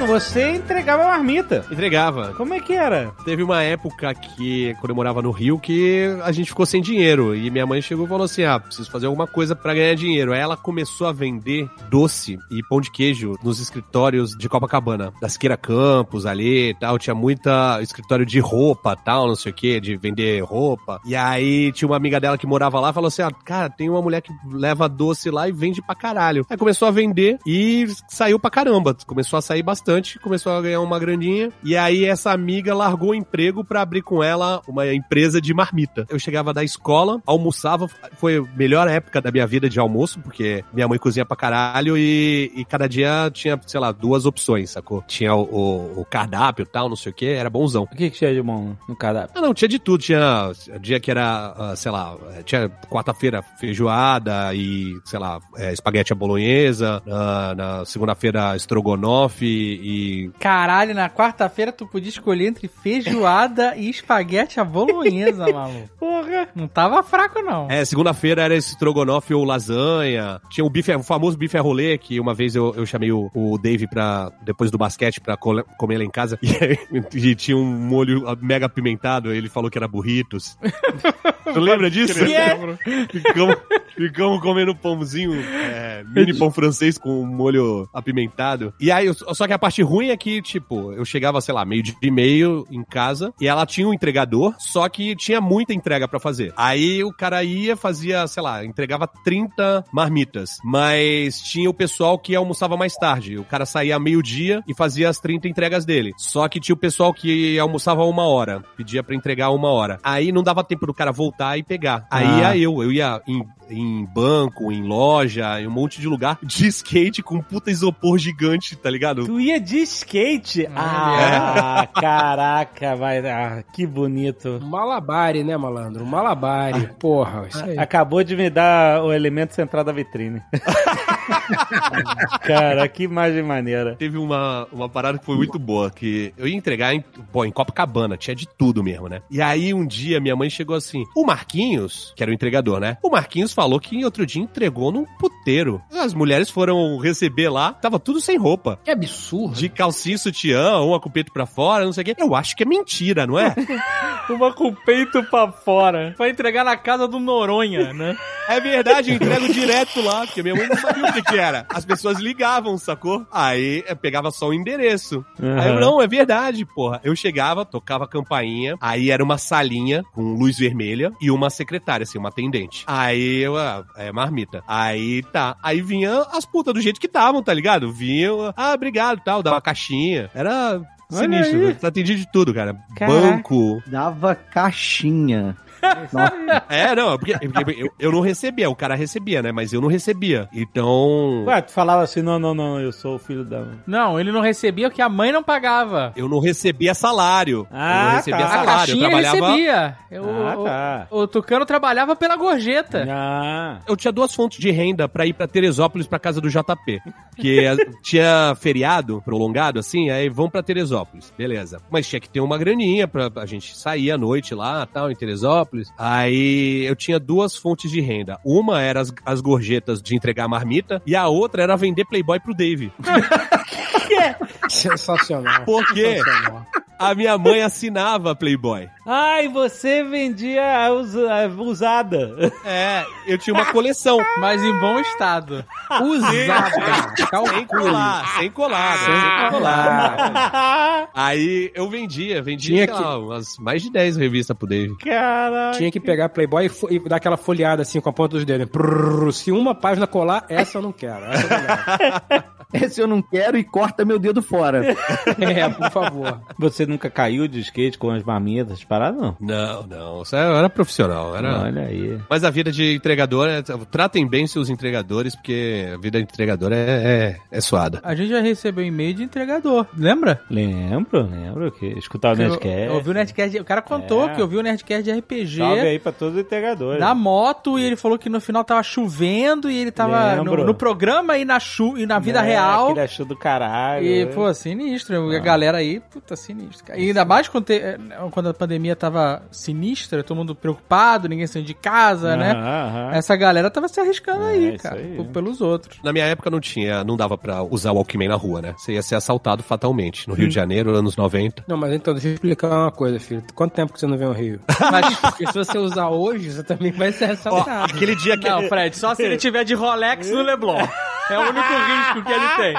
Você entregava marmita. Entregava. Como é que era? Teve uma época que, quando eu morava no Rio, que a gente ficou sem dinheiro. E minha mãe chegou e falou assim: ah, preciso fazer alguma coisa pra ganhar dinheiro. Aí ela começou a vender doce e pão de queijo nos escritórios de Copacabana. Da Siqueira Campos ali e tal. Tinha muita escritório de roupa tal, não sei o que, de vender roupa. E aí tinha uma amiga dela que morava lá e falou assim: ah, cara, tem uma mulher que leva doce lá e vende pra caralho. Aí começou a vender e saiu pra caramba. Começou a sair bastante, começou a ganhar uma graninha. E aí essa amiga largou o emprego pra abrir com ela uma empresa de marmita. Eu chegava da escola, almoçava, foi a melhor época da minha vida de almoço, porque minha mãe cozinha pra caralho e, e cada dia tinha, sei lá, duas opções, sacou? Tinha o, o- o cardápio e tal, não sei o que, era bonzão. O que, que tinha de bom no cardápio? Ah, não, tinha de tudo. Tinha dia que era, ah, sei lá, tinha quarta-feira feijoada e, sei lá, eh, espaguete à bolonhesa. ah, na segunda-feira estrogonofe e. Caralho, na quarta-feira tu podia escolher entre feijoada e espaguete à bolonhesa, [laughs] maluco. Porra. Não tava fraco, não. É, segunda-feira era esse estrogonofe ou lasanha. Tinha o bife, o famoso bife a rolê, que uma vez eu, eu chamei o, o Dave pra, depois do basquete pra comer lá em casa. [laughs] E, aí, e tinha um molho mega apimentado. Ele falou que era burritos. [laughs] tu lembra disso? Que é? Como- Ficamos comendo pãozinho, é, mini pão francês com molho apimentado. E aí, só que a parte ruim é que, tipo, eu chegava, sei lá, meio dia e meio em casa e ela tinha um entregador, só que tinha muita entrega pra fazer. Aí o cara ia, fazia, sei lá, entregava 30 marmitas, mas tinha o pessoal que almoçava mais tarde. O cara saía meio-dia e fazia as 30 entregas dele. Só que tinha o pessoal que almoçava uma hora, pedia pra entregar uma hora. Aí não dava tempo do cara voltar e pegar. Aí Ah. ia eu, eu ia em, em banco, em loja, em um monte de lugar, de skate com um puta isopor gigante, tá ligado? Tu ia de skate? Ah, caraca, vai. Ah, que bonito. Malabare, né, malandro? Malabare. Porra, isso aí. Acabou de me dar o elemento central da vitrine. [laughs] [laughs] Cara, que imagem maneira. Teve uma, uma parada que foi muito boa, que eu ia entregar em, pô, em Copacabana, tinha de tudo mesmo, né? E aí um dia minha mãe chegou assim, o Marquinhos, que era o entregador, né? O Marquinhos falou que outro dia entregou num puteiro. As mulheres foram receber lá, tava tudo sem roupa. Que absurdo. De calcinha sutiã, uma com o peito pra fora, não sei o quê. Eu acho que é mentira, não é? [laughs] Uma com o peito pra fora. Pra entregar na casa do Noronha, né? É verdade, eu entrego direto lá, porque minha mãe não sabia o que, que era. As pessoas ligavam, sacou? Aí eu pegava só o endereço. Aí eu, não, é verdade, porra. Eu chegava, tocava a campainha, aí era uma salinha com luz vermelha e uma secretária, assim, uma atendente. Aí eu, ah, é marmita. Aí tá. Aí vinha as putas do jeito que estavam, tá ligado? Vinham, ah, obrigado, tal, dava uma caixinha. Era sinistro, aí. eu atendi de tudo, cara. Caraca. Banco. Dava caixinha. É, não, porque, porque eu, eu não recebia, o cara recebia, né? Mas eu não recebia. Então. Ué, tu falava assim, não, não, não, eu sou o filho da... Não, ele não recebia porque a mãe não pagava. Eu não recebia salário. eu Ah, não recebia tá. A salário. Eu caixinha trabalhava. recebia. Eu- Ah, o- tá. o, Tucano trabalhava pela gorjeta. Ah, Eu tinha duas fontes de renda pra ir pra Teresópolis, pra casa do JP. Que eh, [laughs] tinha feriado prolongado, assim, aí vão pra Teresópolis. Beleza. Mas tinha que ter uma graninha pra a gente sair à noite lá, tal, em Teresópolis. Aí eu tinha duas fontes de renda. Uma era as, as gorjetas de entregar a marmita e a outra era vender Playboy pro Dave. [laughs] Sensacional. Por quê? Sensacional. A minha mãe assinava Playboy. Ai, você vendia a usada. É, eu tinha uma coleção. Mas em bom estado. Usada. Sem colar, sem colar, né? Sem colar. Aí eu vendia, vendia Tinha sei lá, umas mais de 10 revistas pro Dave. Caraca. Tinha que pegar Playboy e, fo- e dar aquela folheada assim com a ponta dos dedos. Prrr, se uma página colar, essa eu não quero. Essa eu não quero. [laughs] [laughs] Esse eu não quero e corta meu dedo fora. [laughs] É, por favor. Você nunca caiu de skate com as marmitas paradas, não? Não, não, isso era, era profissional, era... Olha aí. Mas a vida de entregador, é, tratem bem seus entregadores, porque a vida de entregador é, é, é suada. A gente já recebeu e-mail de entregador, lembra? Lembro, lembro que escutava o Nerdcast. eu ouvi o Nerdcast, o cara contou É. que ouviu o Nerdcast de RPG Salve aí pra todos os entregadores. da moto e ele falou que no final tava chovendo e ele tava no, no programa e na, chu, e na vida É, real. Aquele achou do caralho. E, né? pô, sinistro. A galera aí, puta, sinistro. cara. E ainda mais quando, te- eh, quando a pandemia tava sinistra, todo mundo preocupado, ninguém saindo de casa, né? Aham, aham. Essa galera tava se arriscando É, aí, cara, aí. pelos outros. Na minha época não tinha, não dava pra usar o Walkman na rua, né? Você ia ser assaltado fatalmente. No Rio de Janeiro, anos 90. Não, mas então, deixa eu explicar uma coisa, filho. Quanto tempo que você não vem ao Rio? [laughs] Mas, [laughs] se você usar hoje, você também vai ser Ó, assaltado. aquele dia que... não, Fred, só se ele tiver de Rolex no [laughs] Leblon. É o único risco que ele tem.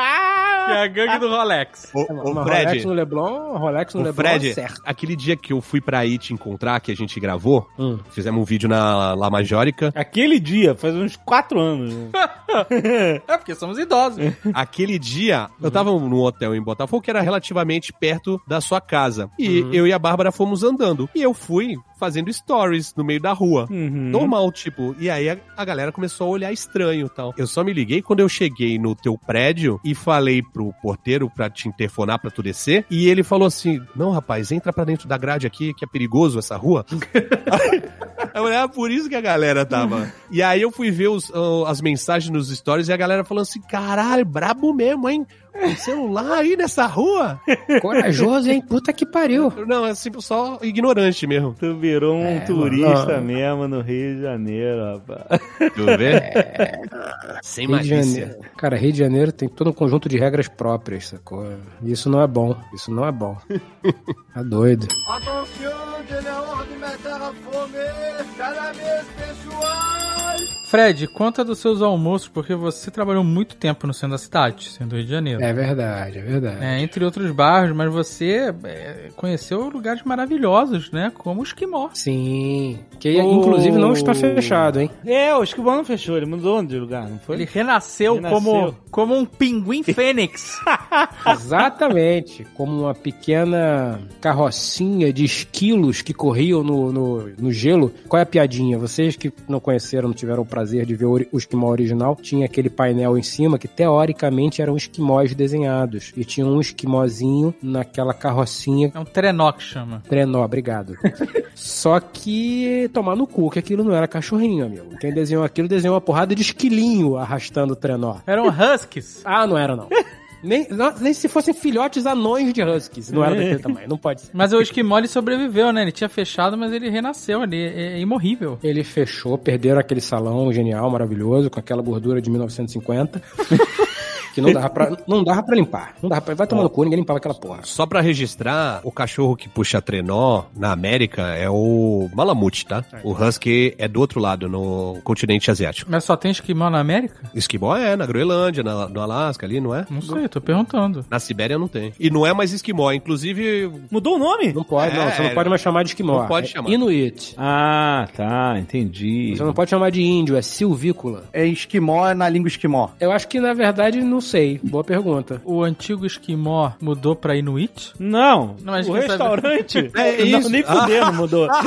Que é a gangue do Rolex. Ô, Mas ô, Rolex Fred, no Leblon, Rolex no Ô, Leblon Fred, é certo. aquele dia que eu fui pra aí te encontrar, que a gente gravou, Hum. fizemos um vídeo na La Majórica. Aquele dia, faz uns quatro anos. né? [laughs] É porque somos idosos. Aquele dia, eu tava num hotel em Botafogo que era relativamente perto da sua casa. E Uhum. eu e a Bárbara fomos andando. E eu fui fazendo stories no meio da rua. Uhum. Normal, tipo. E aí a, a galera começou a olhar estranho e tal. Eu só me liguei quando eu cheguei no teu prédio e falei pro porteiro pra te interfonar pra tu descer. E ele falou assim: Não, rapaz, entra pra dentro da grade aqui, que é perigoso essa rua. [laughs] Eu falei, ah, por isso que a galera tava. E aí eu fui ver os, ah, as mensagens nos stories e a galera falando assim: caralho, brabo mesmo, hein? Um celular aí nessa rua? [laughs] Corajoso, hein? Puta que pariu. Não, é simples, só ignorante mesmo. Tu virou um É, turista mano. mesmo no Rio de Janeiro, rapaz. Tu vê? Sem Rio de malícia. Cara, Rio de Janeiro tem todo um conjunto de regras próprias, sacou? Isso não é bom. Isso não é bom. [laughs] Tá doido. Fred, conta dos seus almoços, porque você trabalhou muito tempo no centro da cidade, sendo Rio de Janeiro. É verdade, é verdade. É, entre outros bairros, mas você é, conheceu lugares maravilhosos, né? Como o Esquimó. Sim. Que Oh. inclusive não está fechado, hein? É, o Esquimó não fechou, ele mudou de lugar, não foi? Ele renasceu, Renasceu. Como, como um pinguim [laughs] fênix. Exatamente. Como uma pequena carrocinha de esquilos que corriam no, no, no gelo. Qual é a piadinha? Vocês que não conheceram, não tiveram o prazer de ver o, esquimó original, tinha aquele painel em cima que teoricamente eram esquimós desenhados. E tinha um esquimózinho naquela carrocinha é um trenó que chama. Trenó, obrigado. [laughs] Só que tomar no cu que aquilo não era cachorrinho, amigo. Quem desenhou aquilo desenhou uma porrada de esquilinho arrastando o trenó. Eram huskies. Ah, não era não. Nem, nem se fossem filhotes anões de huskies. Não era daquele tamanho, não pode ser. Mas o Esquimó ele sobreviveu, né? Ele tinha fechado, mas ele renasceu. Ele é, é imorrível. Ele fechou, perderam aquele salão genial, maravilhoso, com aquela gordura de 1950. [laughs] que não dava pra, não dava pra limpar. Não dava pra, vai tomar no cu, ninguém limpava aquela porra. Só pra registrar, o cachorro que puxa trenó na América é o Malamute, tá? O Husky é do outro lado, no continente asiático. Mas só tem Esquimó na América? Esquimó é, na Groenlândia, na- no Alasca ali, não é? Não sei, tô perguntando. Na Sibéria não tem. E não é mais esquimó, inclusive... Mudou o nome? Não pode, não. É, Você não pode mais chamar de esquimó. não pode É chamar. Inuit. Ah, tá, entendi. Você não pode chamar de índio, é silvícola. É esquimó na língua esquimó. Eu acho que, na verdade, não sei. Boa pergunta. O antigo Esquimó mudou pra Inuit? Não, Não, mas o restaurante. [laughs] É não, isso. nem fudendo mudou. [laughs]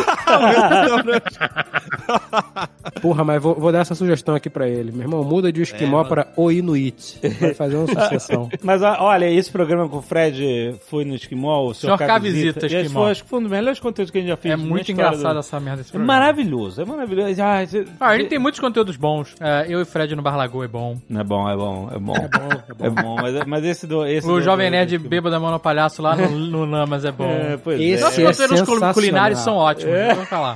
Porra, mas vou, vou dar essa sugestão aqui pra ele. Meu irmão, muda de esquimó para o Inuit. Vai fazer uma [laughs] sucessão. Mas ó, olha, esse programa com o Fred foi no Esquimó, o Senhor Senhor K Visita, Esse Esquimó. foi, acho que foi um dos melhores conteúdos que a gente já fez. É muito engraçado do- essa merda desse É programa. maravilhoso, é maravilhoso. Ah, Ah, ele tem muitos conteúdos bons. É, eu e Fred no Bar Lagoa é bom. É bom, é bom, é bom. É bom, é bom. É bom, mas, mas esse do. Esse O do- Jovem do- Nerd do bêbado da mão no palhaço lá no, no Lamas é bom. É, pois Esse é. Nossos é conteúdos cul- sensacional. culinários são ótimos, vamos falar.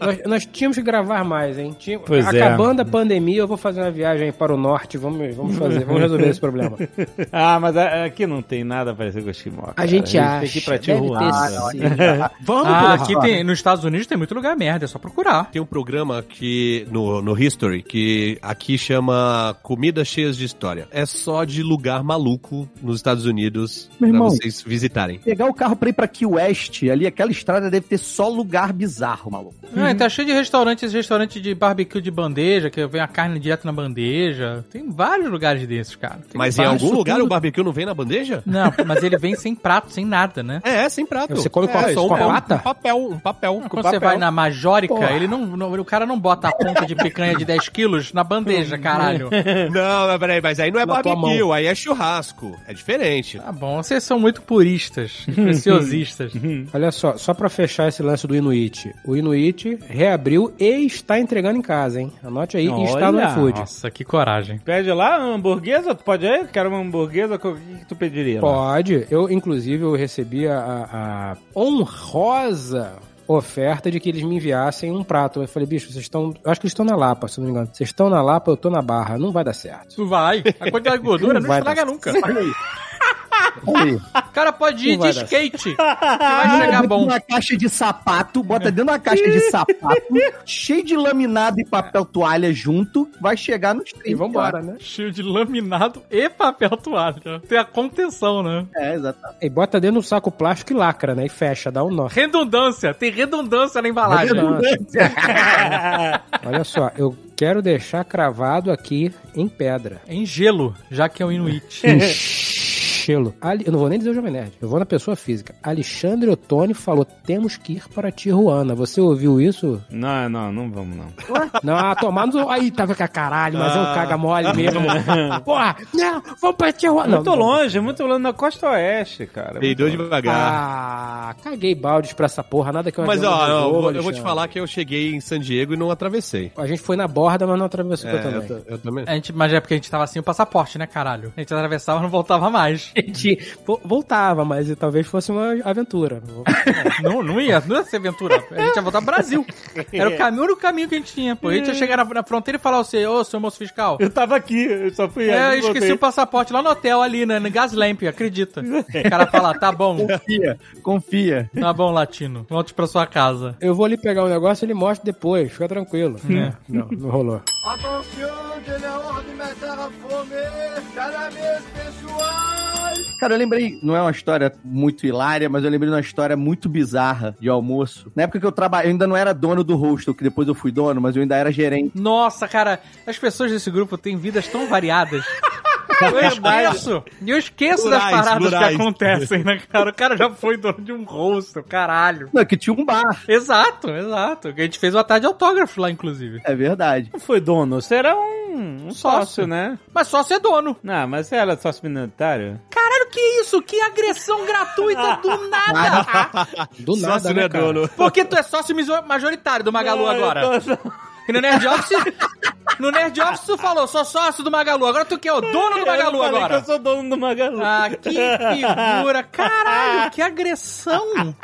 nós, nós tínhamos que gravar mais, hein? Tinha- Pois é. acabando a pandemia, eu vou fazer uma viagem para o norte. Vamos, vamos fazer, vamos resolver esse problema. [laughs] Ah, mas a- aqui não tem nada parecido com o Esquimó. cara. A gente acha. tem que ir pra Tijuana. [laughs] Vamos, Ah, aqui tem, nos Estados Unidos tem muito lugar merda, é só procurar. Tem um programa que no, no History que aqui chama Comidas Cheias de História. É só de lugar maluco nos Estados Unidos Meu pra irmão. vocês visitarem. Pegar o carro pra ir pra Key West, ali, aquela estrada deve ter só lugar bizarro, maluco. Ah, e tá cheio de restaurantes, restaurante de barbecue de bandeja, que vem a carne direto na bandeja. Tem vários lugares desses, cara. Tem Mas em algum lugar tudo- o barbecue não vem na bandeja? Não, mas ele vem sem prato, sem nada, né? É, sem prato. Você come com a- é, só a um, pata? Um papel, um papel. Quando você vai na Majórica, Porra. ele não, não- O cara não bota a ponta de picanha de 10 quilos na bandeja, [laughs] caralho. Não, mas peraí, mas aí não é barbecue, aí é churrasco. É diferente. Tá bom, vocês são muito puristas, [laughs] preciosistas. Olha só, só pra fechar esse lance do Inuit. O Inuit reabriu e está entregando em casa, hein? Anote aí, e está no Olha. iFood. Nossa, que coragem. Pede lá uma hamburguesa, tu pode ir? Quero uma hamburguesa, o que, que tu pediria? lá? Pode. Eu, inclusive, eu recebi a, a honrosa oferta de que eles me enviassem um prato. Eu falei, bicho, vocês estão. Eu acho que eles estão na Lapa, se não me engano. Vocês estão na Lapa, eu tô na Barra. Não vai dar certo. Não vai. A quantidade de gordura não vai estraga nunca. Olha aí. Aí. O cara pode ir Não de skate. vai chegar Bota bom. uma caixa de sapato, bota dentro da caixa de sapato, [laughs] cheio de laminado e papel toalha junto, vai chegar no stream. E vambora, né? Cheio de laminado e papel toalha. Tem a contenção, né? É, exatamente. E bota dentro do saco plástico e lacra, né? E fecha, dá um nó. Redundância. Tem redundância na embalagem. [laughs] Olha só, eu quero deixar cravado aqui em pedra. Em gelo, já que é o Inuit. Chelo. Ali- eu não vou nem dizer o Jovem Nerd, eu vou na pessoa física. Alexandre Ottoni falou: temos que ir para Tijuana. Você ouviu isso? Não, não, não vamos não. Não, ah, tomar no. Aí tava com a caralho, mas é um caga mole mesmo. [laughs] Porra, não, vamos pra Tijuana. Muito não, longe, muito longe, na costa oeste, cara. Peidou devagar. Ah, caguei baldes pra essa porra, nada que eu Mas, ó, eu, vou- eu vou te falar que eu cheguei em San Diego e não atravessei. A gente foi na borda, mas não atravessou É, também. eu, eu também. A gente, mas é porque a gente tava sem o passaporte, né, caralho? A gente atravessava e não voltava mais. A gente vo- voltava, mas talvez fosse uma aventura. [laughs] Não, não ia, não ia ser aventura. A gente ia voltar pro Brasil. Era o caminho, o único caminho que a gente tinha, pô. A gente ia chegar na, na fronteira e falar assim, ô, seu moço fiscal. Eu tava aqui, eu só fui É, ali, eu esqueci voltei. o passaporte lá no hotel, ali, né, no Gaslamp, acredita. O cara fala, tá bom, Confia, confia. tá bom, latino. Volte pra sua casa. Eu vou lhe pegar um negócio e ele mostra depois, fica tranquilo. É. Não, não rolou. Attention, de l'heure de mettre à fome, caramês pessoal. Cara, eu lembrei, não é uma história muito hilária, mas eu lembrei de uma história muito bizarra de almoço. Na época que eu trabalhei, eu ainda não era dono do hostel, que depois eu fui dono, mas eu ainda era gerente. Nossa, cara, as pessoas desse grupo têm vidas tão variadas. [laughs] Eu esqueço. Eu esqueço das paradas que acontecem, né, cara? O cara já foi dono de um rosto, caralho. Não, que tinha um bar. Exato, exato. A gente fez o atalho de autógrafo lá, inclusive. É verdade. Não foi dono, você era um, um sócio, Sócio. né? Mas só ser dono. Não, mas você era sócio minoritário? Caralho, que isso? Que agressão gratuita do [laughs] nada. Do nada, Sócio, né, cara? dono? Porque tu é sócio majoritário do Magalu agora. E no Nerd Office, no Nerd Office tu falou, sou sócio do Magalu. Agora tu quer o dono do Magalu eu falei agora. que eu sou dono do Magalu. Ah, que figura. Caralho, que agressão.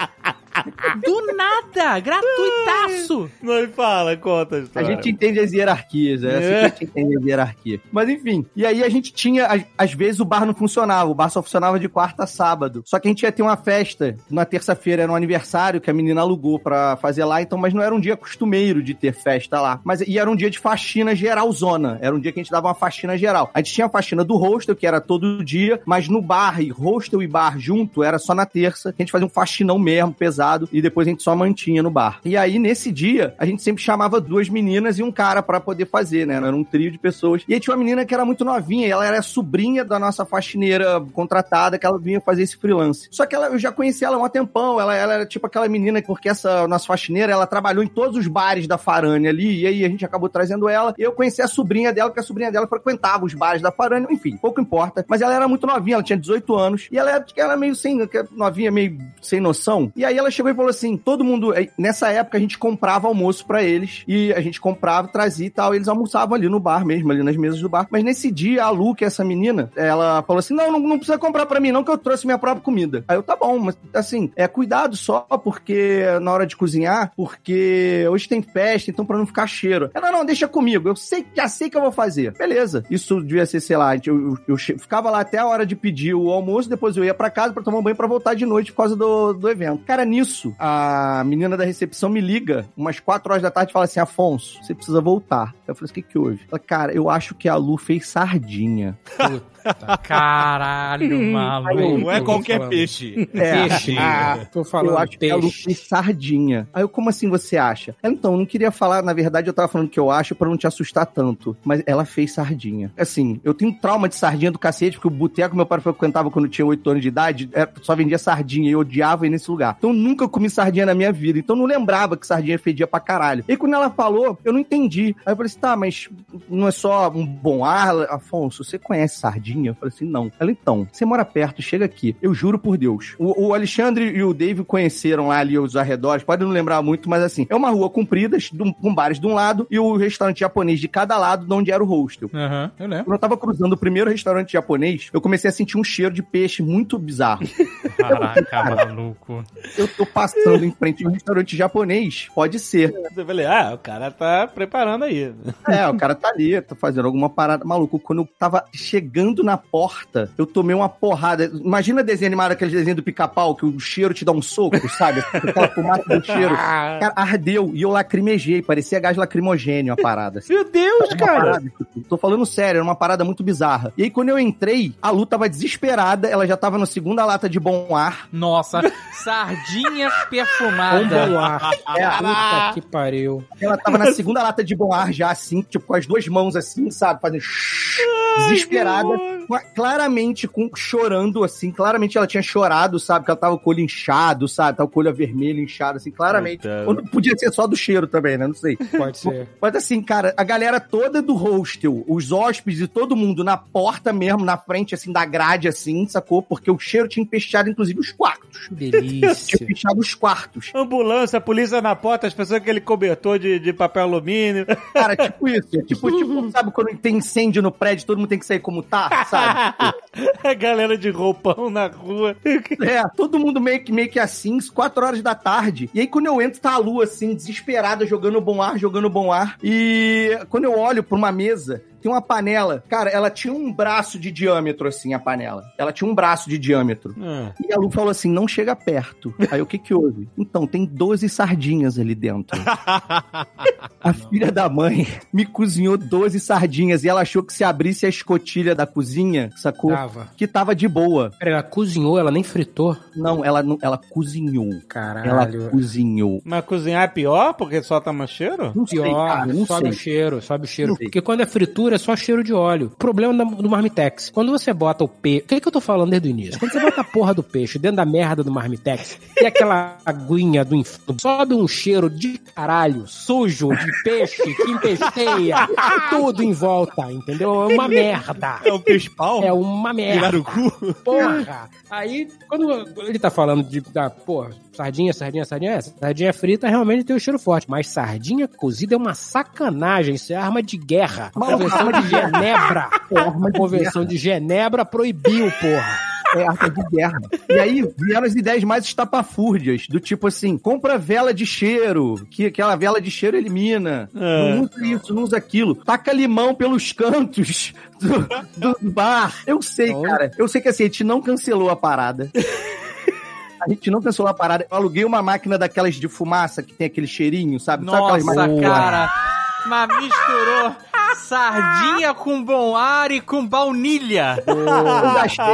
Do nada, gratuitaço. Não me fala, conta a A história. gente entende as hierarquias, é assim que a gente entende as hierarquias. Mas enfim, e aí a gente tinha, às- às vezes o bar não funcionava, o bar só funcionava de quarta a sábado. Só que a gente ia ter uma festa, na terça-feira era um aniversário que a menina alugou pra fazer lá, então, mas não era um dia costumeiro de ter festa lá. Mas e era um dia de faxina geral zona, era um dia que a gente dava uma faxina geral. A gente tinha a faxina do hostel, que era todo dia, mas no bar e hostel e bar junto era só na terça, a gente fazia um faxinão mesmo, pesado, e depois a gente só mantinha no bar. E aí, nesse dia, a gente sempre chamava duas meninas e um cara pra poder fazer, né? Era um trio de pessoas. E aí tinha uma menina que era muito novinha, ela era sobrinha da nossa faxineira contratada, que ela vinha fazer esse freelance. Só que ela, eu já conhecia ela há um tempão, ela, ela era tipo aquela menina, porque essa nossa faxineira, ela trabalhou em todos os bares da Farane ali, e aí a gente acabou trazendo ela. Eu conheci a sobrinha dela, porque a sobrinha dela frequentava os bares da Farane, enfim, pouco importa. Mas ela era muito novinha, ela tinha 18 anos, e ela era, ela era meio sem, novinha, meio sem noção. E aí ela chegou e falou assim: todo mundo, eh, nessa época a gente comprava almoço pra eles, e a gente comprava, trazia e tal, e eles almoçavam ali no bar mesmo, ali nas mesas do bar. Mas nesse dia, a Lu, que é essa menina, ela falou assim: não, não, não precisa comprar pra mim, não, que eu trouxe minha própria comida. Aí eu, tá bom, mas assim, é cuidado só, porque na hora de cozinhar, porque hoje tem festa, então pra não ficar cheiro. Ela, não, deixa comigo, eu sei, já sei que eu vou fazer. Beleza. Isso devia ser, sei lá, eu, eu, eu ficava lá até a hora de pedir o almoço, depois eu ia pra casa pra tomar um banho pra voltar de noite por causa do, do evento. Cara, nisso, a menina da recepção me liga umas 4 horas da tarde e fala assim: Afonso, você precisa voltar. Eu falei assim: o que que houve? Ela, cara, eu acho que a Lu fez sardinha. Caralho, maluco. Não é qualquer peixe. É. Peixe. Ah, Tô falando eu acho que a Lu peixe. fez sardinha. Aí eu, como assim você acha? Ela, então, eu não queria falar, na verdade, eu tava falando que eu acho pra não te assustar tanto. Mas ela fez sardinha. Assim, eu tenho trauma de sardinha do cacete, porque o boteco que meu pai frequentava quando eu tinha 8 anos de idade, é, só vendia sardinha e eu odiava ir nesse lugar. Então eu nunca comi sardinha na minha vida. Então eu não lembrava que sardinha fedia pra caralho. E quando ela falou, eu não entendi. Aí eu falei assim, tá, mas não é só um bom ar? Afonso, você conhece sardinha? Eu falei assim, não. Ela, então, você mora perto, chega aqui. Eu juro por Deus. O, o Alexandre e o Dave conheceram lá ali os arredores, pode não lembrar muito, mas assim, é uma rua comprida, de com bares de um lado e o restaurante japonês de cada lado, de onde era o hostel. Aham, eu lembro. Quando eu tava cruzando o primeiro restaurante japonês, eu comecei a sentir um cheiro de peixe muito bizarro. [laughs] Caraca, [laughs] maluco. Eu tô passando em frente a um restaurante japonês, pode ser. Eu falei, ah, o cara tá preparando aí. É, o cara tá ali, tá fazendo alguma parada. Maluco, quando eu tava chegando na porta, eu tomei uma porrada. Imagina desenho animado, aquele desenho do pica-pau, que o cheiro te dá um soco, sabe? [laughs] Aquela fumaça do cheiro. Cara, ardeu e eu lacrimejei, parecia gás lacrimogênio a parada. assim. Meu Deus, Uma cara. parada, tipo, tô falando sério, era uma parada muito bizarra. E aí, quando eu entrei, a Lu tava desesperada, ela já tava na segunda lata de bom ar. Nossa, [laughs] sardinha Um perfumada. bom ar. [laughs] É, Puta que pariu. ela tava na segunda lata de bom ar já, assim, tipo, com as duas mãos assim, sabe? Fazendo desesperada. Com a- claramente com, chorando, assim, claramente ela tinha chorado, sabe? Que ela tava com o olho inchado, sabe? Tava com o olho vermelho inchado, assim, claramente. Puta. Ou não podia ser só do cheiro também, né? Não sei. Pode ser. Mas assim, cara, a galera toda do hostel, os hóspedes e todo mundo na porta mesmo, na frente, assim, da grade, assim, sacou? Porque o cheiro tinha empesteado, inclusive, os quartos. Tinha Delícia. fechado os quartos. Ambulância, polícia na porta, as pessoas com aquele cobertor de, de papel alumínio. Cara, tipo isso. Tipo, tipo, [laughs] sabe quando tem incêndio no prédio, todo mundo tem que sair como tá, sabe? [laughs] a galera de roupão na rua. É, todo mundo meio que, meio que assim, quatro horas da tarde. E aí, quando eu entro, tá a lua, assim, desesperada, jogando bom ar, jogando bom ar. E quando eu olho pra uma mesa, tem uma panela. Cara, ela tinha um braço de diâmetro, assim, a panela. Ela tinha um braço de diâmetro. Ah. E a Lu falou assim: não chega perto. Aí o que que houve? Então, tem 12 sardinhas ali dentro. [laughs] a filha da mãe me cozinhou 12 sardinhas e ela achou que se abrisse a escotilha da cozinha, sacou? Tava. Que tava de boa. Pera, ela cozinhou, ela nem fritou. Não, ela não, ela cozinhou. Caralho. Ela cozinhou. Mas cozinhar é pior porque solta mais cheiro? Não sei, Pior, cara, não sobe sei. o cheiro, sobe o cheiro. Não sei. Porque quando é fritura, é só cheiro de óleo. Problema do marmitex. Quando você bota o peixe. O que, é que eu tô falando desde o início? Quando você bota a porra do peixe dentro da merda do marmitex e aquela aguinha do inferno, sobe um cheiro de caralho, sujo, de peixe, que empesteia tudo em volta, entendeu? É uma merda. É o peixe-pau? É uma merda. Virar o cu? Porra! Aí, quando ele tá falando de, da, porra, sardinha, sardinha, sardinha, é, sardinha frita realmente tem um cheiro forte, mas sardinha cozida é uma sacanagem, isso é arma de guerra. A Convenção de Genebra, [laughs] de Convenção de Genebra proibiu, porra. É arma de guerra. E aí vieram as ideias mais estapafúrdias, do tipo assim, compra vela de cheiro, que aquela vela de cheiro elimina. É. Não usa isso, não usa aquilo. Taca limão pelos cantos do, do bar. Eu sei, Então- cara. Eu sei que assim, a gente não cancelou a parada. [laughs] A gente não cancelou a parada. Eu aluguei uma máquina daquelas de fumaça que tem aquele cheirinho, sabe? Sabe aquelas Nossa, máquinas- cara. Mas misturou sardinha com bom ar e com baunilha. Eu gastei,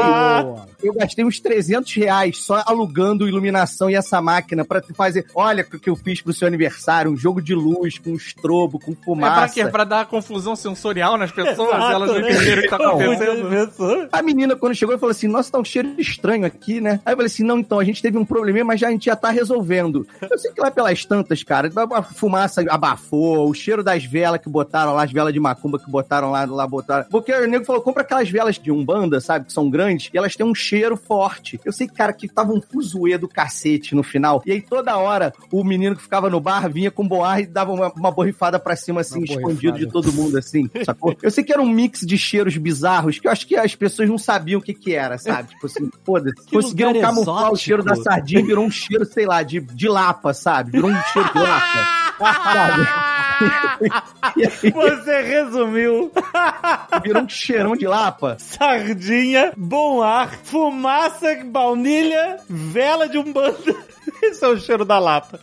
eu gastei uns 300 reais só alugando iluminação e essa máquina pra tu fazer. Olha o que eu fiz pro seu aniversário: um jogo de luz com estrobo, com É pra fumaça. quê? Pra dar confusão sensorial nas pessoas, Exato, elas não né? entenderam o que tá acontecendo. A menina, quando chegou, falou assim: Nossa, tá um cheiro estranho aqui, né? Aí eu falei assim: Não, então, a gente teve um probleminha, mas já, a gente já tá resolvendo. Eu sei que lá pelas tantas, cara, a fumaça abafou, o cheiro das velas que botaram lá, as velas de macumba que botaram lá, lá botaram. Porque o nego falou: compra aquelas velas de Umbanda, sabe, que são grandes, e elas têm um cheiro forte. Eu sei, cara, que tava um fuzuê do cacete no final. E aí toda hora o menino que ficava no bar vinha com boar e dava uma, uma borrifada pra cima, assim, Uma escondido borrifada. de todo mundo, assim, [laughs] sacou? Eu sei que era um mix de cheiros bizarros que eu acho que as pessoas não sabiam o que que era, sabe? Tipo assim, foda-se. Conseguiram camuflar o exótico. cheiro da sardinha e virou um cheiro, sei lá, de, de lapa, sabe? Virou um cheiro de lapa. [laughs] [laughs] Você resumiu [laughs] virou um cheirão de lapa. sardinha, bom ar, fumaça, baunilha, vela de umbanda. [laughs] Esse é o cheiro da lapa.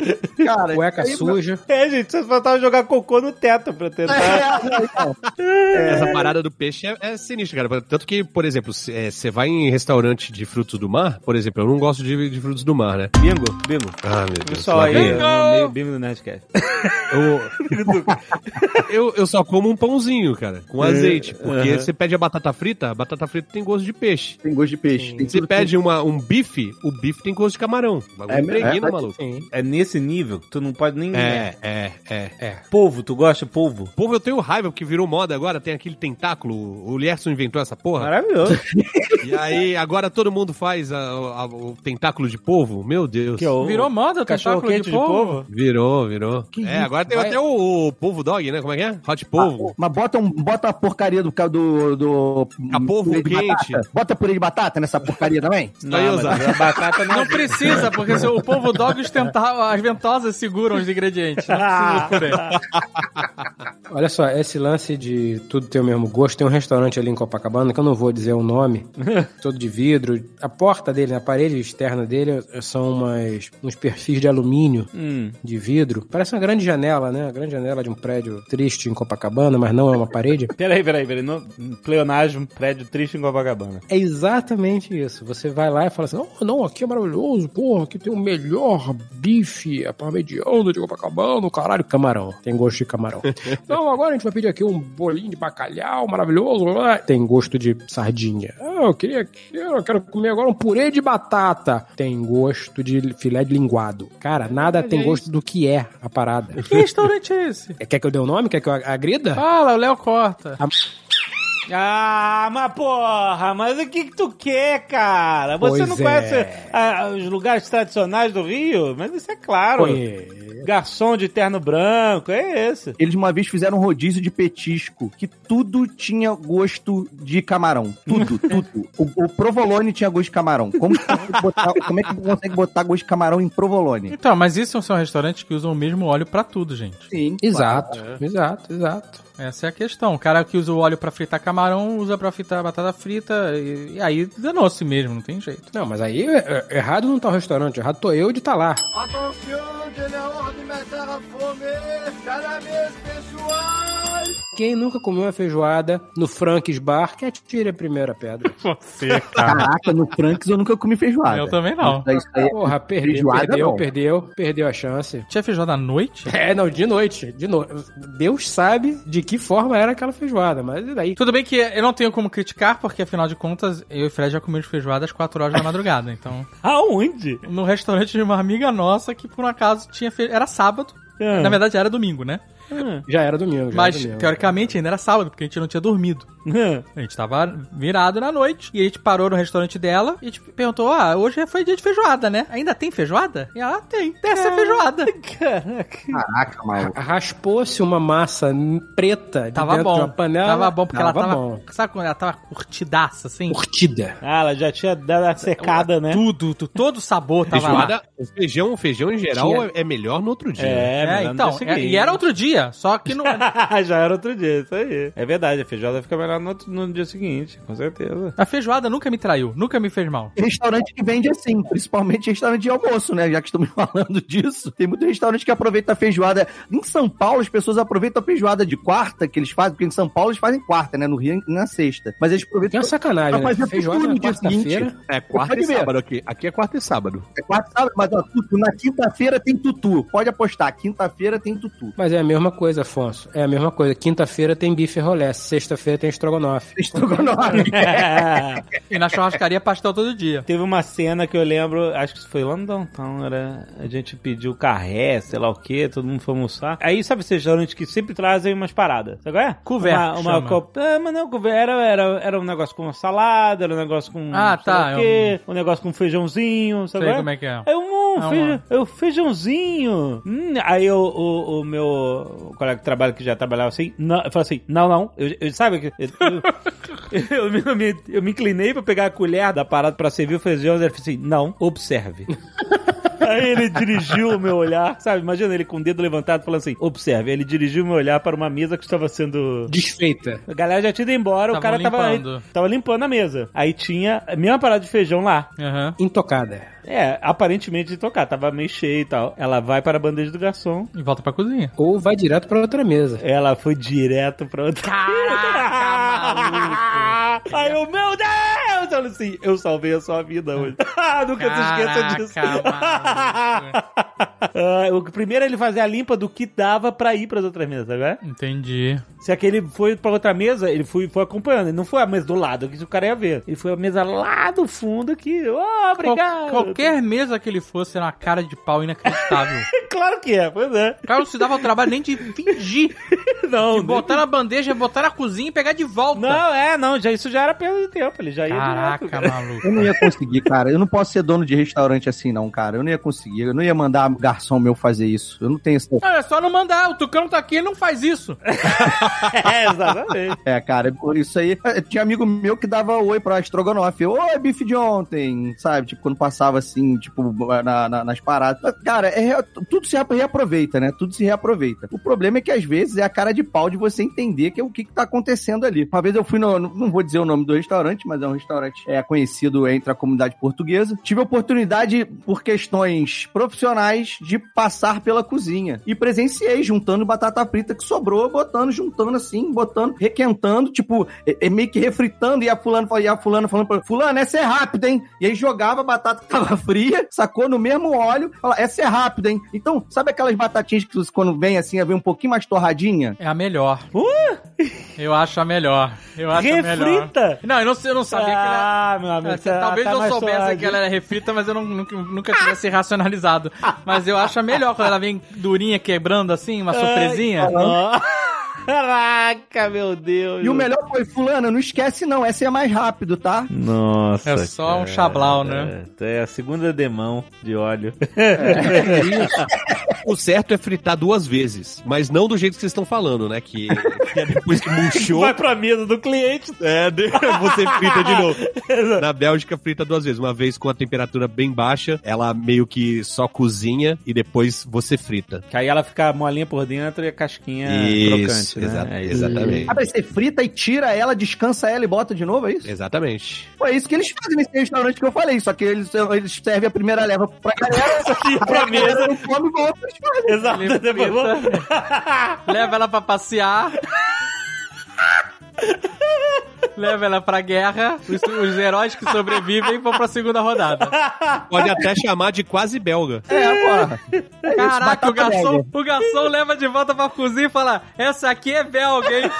Cara, Cueca aí- suja. É, gente, vocês faltavam jogar cocô no teto pra [laughs] tentar. É, então. Essa parada do peixe é, é sinistra, cara. Tanto que, por exemplo, você vai em restaurante de frutos do mar, por exemplo, eu não gosto de, de frutos do mar, né? Bingo, bingo. Ah, meu Deus. Pessoal lá aí, é meio bingo [laughs] do Nerdcast. Eu, eu, eu só como um pãozinho, cara, com azeite. Porque você pede a batata frita, a batata frita tem gosto de peixe. Tem gosto de peixe. Você pede uma, um bife, o bife tem gosto de camarão. O bagulho É, é, maluco. Sim. É nesse nível, tu não pode nem... É, é, é. É. Polvo, tu gosta de polvo? Povo, eu tenho raiva porque virou moda agora, tem aquele tentáculo. O Lierson inventou essa porra. Maravilhoso. E aí, agora todo mundo faz a- a- o tentáculo de polvo. Meu Deus. Que o Virou moda o cachorro tentáculo quente de polvo? Virou, virou. é, agora tem Vai- até o, o polvo dog, né? Como é que é? Hot polvo. Mas bota, um, bota a porcaria do. do, do A polvo purê de quente. batata. Bota purê de batata nessa porcaria também? Não, Osar. mas a batata não... Não precisa, porque se o polvo dog ostentava, as ventosas seguram os ingredientes. Não precisa [laughs] aí. Olha só, esse lance de tudo ter o mesmo gosto, tem um restaurante ali em Copacabana, que eu não vou dizer o nome, [laughs] todo de vidro. A porta dele, a parede externa dele, são umas, uns perfis de alumínio, Hum. de vidro. Parece uma grande janela, né? Uma grande janela de um prédio triste em Copacabana, mas não é uma parede. [laughs] Peraí, peraí, peraí. No, pleonasmo, prédio triste em Copacabana. É exatamente isso. Você vai lá e fala assim: não, não, aqui é maravilhoso, porra, aqui tem o melhor bife, a parmegiana de Copacabana, caralho, camarão. Tem gosto de camarão. [laughs] não, Não, agora a gente vai pedir aqui um bolinho de bacalhau maravilhoso. Tem gosto de sardinha. Ah, eu queria. Eu quero comer agora um purê de batata. Tem gosto de filé de linguado. Cara, nada tem gosto do que é a parada. Que restaurante é esse? [laughs] Quer que eu dê o nome? Quer que eu agrida? Fala, o Léo corta. Ah, mas porra, mas o que que tu quer, cara? Você Pois não é. conhece ah, os lugares tradicionais do Rio? Mas isso é claro. Conheço. Garçom de terno branco, é esse. Eles uma vez fizeram um rodízio de petisco, que tudo tinha gosto de camarão. Tudo, [laughs] tudo. O, o provolone tinha gosto de camarão. Como, botar- como é que consegue botar gosto de camarão em provolone? Então, mas isso são restaurantes que usam o mesmo óleo pra tudo, gente. Sim. Exato, exato, exato. Essa é a questão. O cara que usa o óleo pra fritar camarão, usa pra fritar batata frita, e, e aí danou-se mesmo, não tem jeito. Não, mas aí é- é- errado não tá o restaurante, errado tô eu de estar lá. Attention, de la ordem meter a fome. Cada vez, pessoal. Quem nunca comeu uma feijoada no Frank's Bar, que atire a primeira pedra. [laughs] Você, Caraca, no Franks eu nunca comi feijoada. Eu também não. Aí- aí- Porra, perdeu, Feijoada perdeu, não. perdeu, perdeu a chance. Tinha feijoada à noite? É, não, de noite, de noite. Deus sabe de que forma era aquela feijoada, mas e daí? Tudo bem que eu não tenho como criticar, porque afinal de contas, eu e o Fred já comemos feijoada às 4 horas da madrugada. Então, [laughs] Aonde? no restaurante de uma amiga nossa que por um acaso tinha fe... Era sábado. Ah. Na verdade, era domingo, né? Já era domingo, já Mas, era domingo. teoricamente, ainda era sábado, porque a gente não tinha dormido. A gente tava virado na noite e a gente parou no restaurante dela e a gente perguntou: Ah, hoje foi dia de feijoada, né? Ainda tem feijoada? E ela tem, dessa é feijoada. Caraca. Caraca, maluco. Raspou-se uma massa preta de Tava dentro de bom. uma panela. Tava bom, porque ela Tava tava. bom. Sabe quando ela tava curtidaça, assim? Curtida. Ah, ela já tinha dado a secada, né? Tudo, tu- todo o sabor tava lá. Feijoada, o feijão, o feijão em geral Tinha- é- é melhor no outro dia. É, É, então, é- e era outro dia, só que não. [laughs] Já era outro dia, isso aí. É verdade, a feijoada fica melhor no, outro- no dia seguinte, com certeza. A feijoada nunca me traiu, nunca me fez mal. Restaurante que vende assim, principalmente restaurante de almoço, né? Já que estamos [laughs] falando disso. Tem muito restaurante que aproveita a feijoada. Em São Paulo, as pessoas aproveitam a feijoada de quarta que eles fazem, porque em São Paulo eles fazem quarta, né? No Rio na sexta. Mas eles Que é aproveitam. uma sacanagem, Pra fazer né? Feijoada tudo na no dia quarta-feira. seguinte. É quarta Pode e ver. sábado aqui. Aqui é quarta e sábado. É quarta, sábado, mas ó, tutu, na quinta-feira tem tutu. Pode apostar, quinta-feira tem tutu. Mas é a mesma coisa, Afonso. É a mesma coisa. Quinta-feira tem bife rolé, sexta-feira tem estrogonofe. [laughs] Estrogonofe. [laughs] E na churrascaria pastel todo dia. Teve uma cena que eu lembro, acho que isso foi lá no Downtown, era, a gente pediu carré, sei lá o que, todo mundo foi almoçar. Aí sabe esses restaurantes que sempre trazem umas paradas, sabe qual é? Couvert, Uma, uma Ah, mas não, couvert, era, era, era um negócio com uma salada, era um negócio com Ah, sei lá tá, o quê, um negócio com feijãozinho, sabe Sei qual como é que é. Aí um, É feijão, é o feijãozinho. Hum, aí o, o, o meu o colega de trabalho que já trabalhava assim, não, eu falei assim, não, não, eu, eu- sabe que eu, eu, [laughs] me, eu me- inclinei pra pegar a colher da parada pra servir o feijão, e assim, não, observe. Aí ele dirigiu o meu olhar, sabe? Imagina ele com o dedo levantado falando assim: observe. Ele dirigiu o meu olhar para uma mesa que estava sendo. Desfeita. A galera já tinha ido embora, o cara tava, limpando. tava limpando a mesa. Aí tinha a mesma parada de feijão lá. Aham. Intocada. É, aparentemente de tocar, tava meio cheio e tal. Ela vai para a bandeja do garçom. E volta pra cozinha. Ou vai direto pra outra mesa. Ela foi direto pra outra. [laughs] Caraca, [laughs] Aí eu, meu Deus! Eu falei assim, eu salvei a sua vida hoje. [laughs] Nunca se esqueça disso. Caraca, [laughs] Ah, o primeiro ele fazia a limpa do que dava pra ir pras outras mesas, né? Entendi. Se aquele foi pra outra mesa, ele foi, foi acompanhando. Ele não foi a mesa do lado, que o cara ia ver. Ele foi a mesa lá do fundo que, oh, obrigado. Qual- qualquer mesa que ele fosse era uma cara de pau inacreditável. [laughs] Claro que é, pois é. O cara não se dava o trabalho nem de fingir. Não, De botar na bandeja, botar na cozinha e pegar de volta. Não, é, não, já, isso já era perda de tempo. Ele já ia Caraca, direto, cara. maluco. Eu não ia conseguir, cara. Eu não posso ser dono de restaurante assim, não, cara. Eu não ia conseguir. Eu não ia mandar garçom meu fazer isso. Eu não tenho essa. Não, é só não mandar. O Tucano tá aqui e não faz isso. [laughs] É, exatamente. É, cara, por isso aí. é, Tinha amigo meu que dava oi pra estrogonofe. Oi, bife de ontem, sabe? Tipo, quando passava assim, tipo, na- na- nas paradas. Cara, é, tudo se reaproveita, né? Tudo se reaproveita. O problema é que às vezes é a cara de pau de você entender que é o que, que tá acontecendo ali. Uma vez eu fui no. Não vou dizer o nome do restaurante, mas é um restaurante é, conhecido entre a comunidade portuguesa. Tive a oportunidade, por questões profissionais, de passar pela cozinha. E presenciei juntando batata frita que sobrou, botando, juntando assim, botando, requentando, tipo, é, é meio que refritando, e a fulano, e a fulano falando pra fulano, essa é rápida, hein? E aí jogava a batata que tava [laughs] fria, sacou no mesmo óleo, fala, essa é rápida, hein? Então sabe aquelas batatinhas que quando vem assim, vem um pouquinho mais torradinha? É a melhor. Uh! Eu acho a melhor. Eu acho a melhor. Refrita? Não, eu não, eu não sabia que ela... Ah, meu amigo. É, tá- talvez tá eu soubesse suave. que ela era refrita, mas eu não- nunca, nunca tivesse racionalizado. Mas eu acho melhor quando ela vem durinha, quebrando assim, uma surpresinha. Ó. [laughs] Caraca, meu Deus. E o melhor foi, fulana, não esquece não, essa é mais rápido, tá? Nossa. É só um chablau, né? É a segunda demão de óleo. [laughs] O certo é fritar duas vezes, mas não do jeito que vocês estão falando, né? Que, que é depois que murchou, Vai pra mesa do cliente. é, você frita de novo. Na Bélgica, frita duas vezes. Uma vez com a temperatura bem baixa, ela meio que só cozinha e depois você frita. Que aí ela fica molinha por dentro e a casquinha Isso, crocante, né? exa- É isso. exatamente. Ah, mas você frita e tira ela, descansa ela e bota de novo, é isso? Exatamente. Pô, é isso que eles fazem nesse restaurante que eu falei, só que eles, eles servem a primeira leva pra galera, [laughs] E pra mesa. não come e volta, eles fazem. Exato. [laughs] Leva ela pra passear. Leva ela pra guerra. Os, os heróis que sobrevivem vão pra segunda rodada. Pode até chamar de quase belga. É, porra. É isso, Caraca, o garçom, o garçom leva de volta pra cozinha e fala: Essa aqui é belga, hein?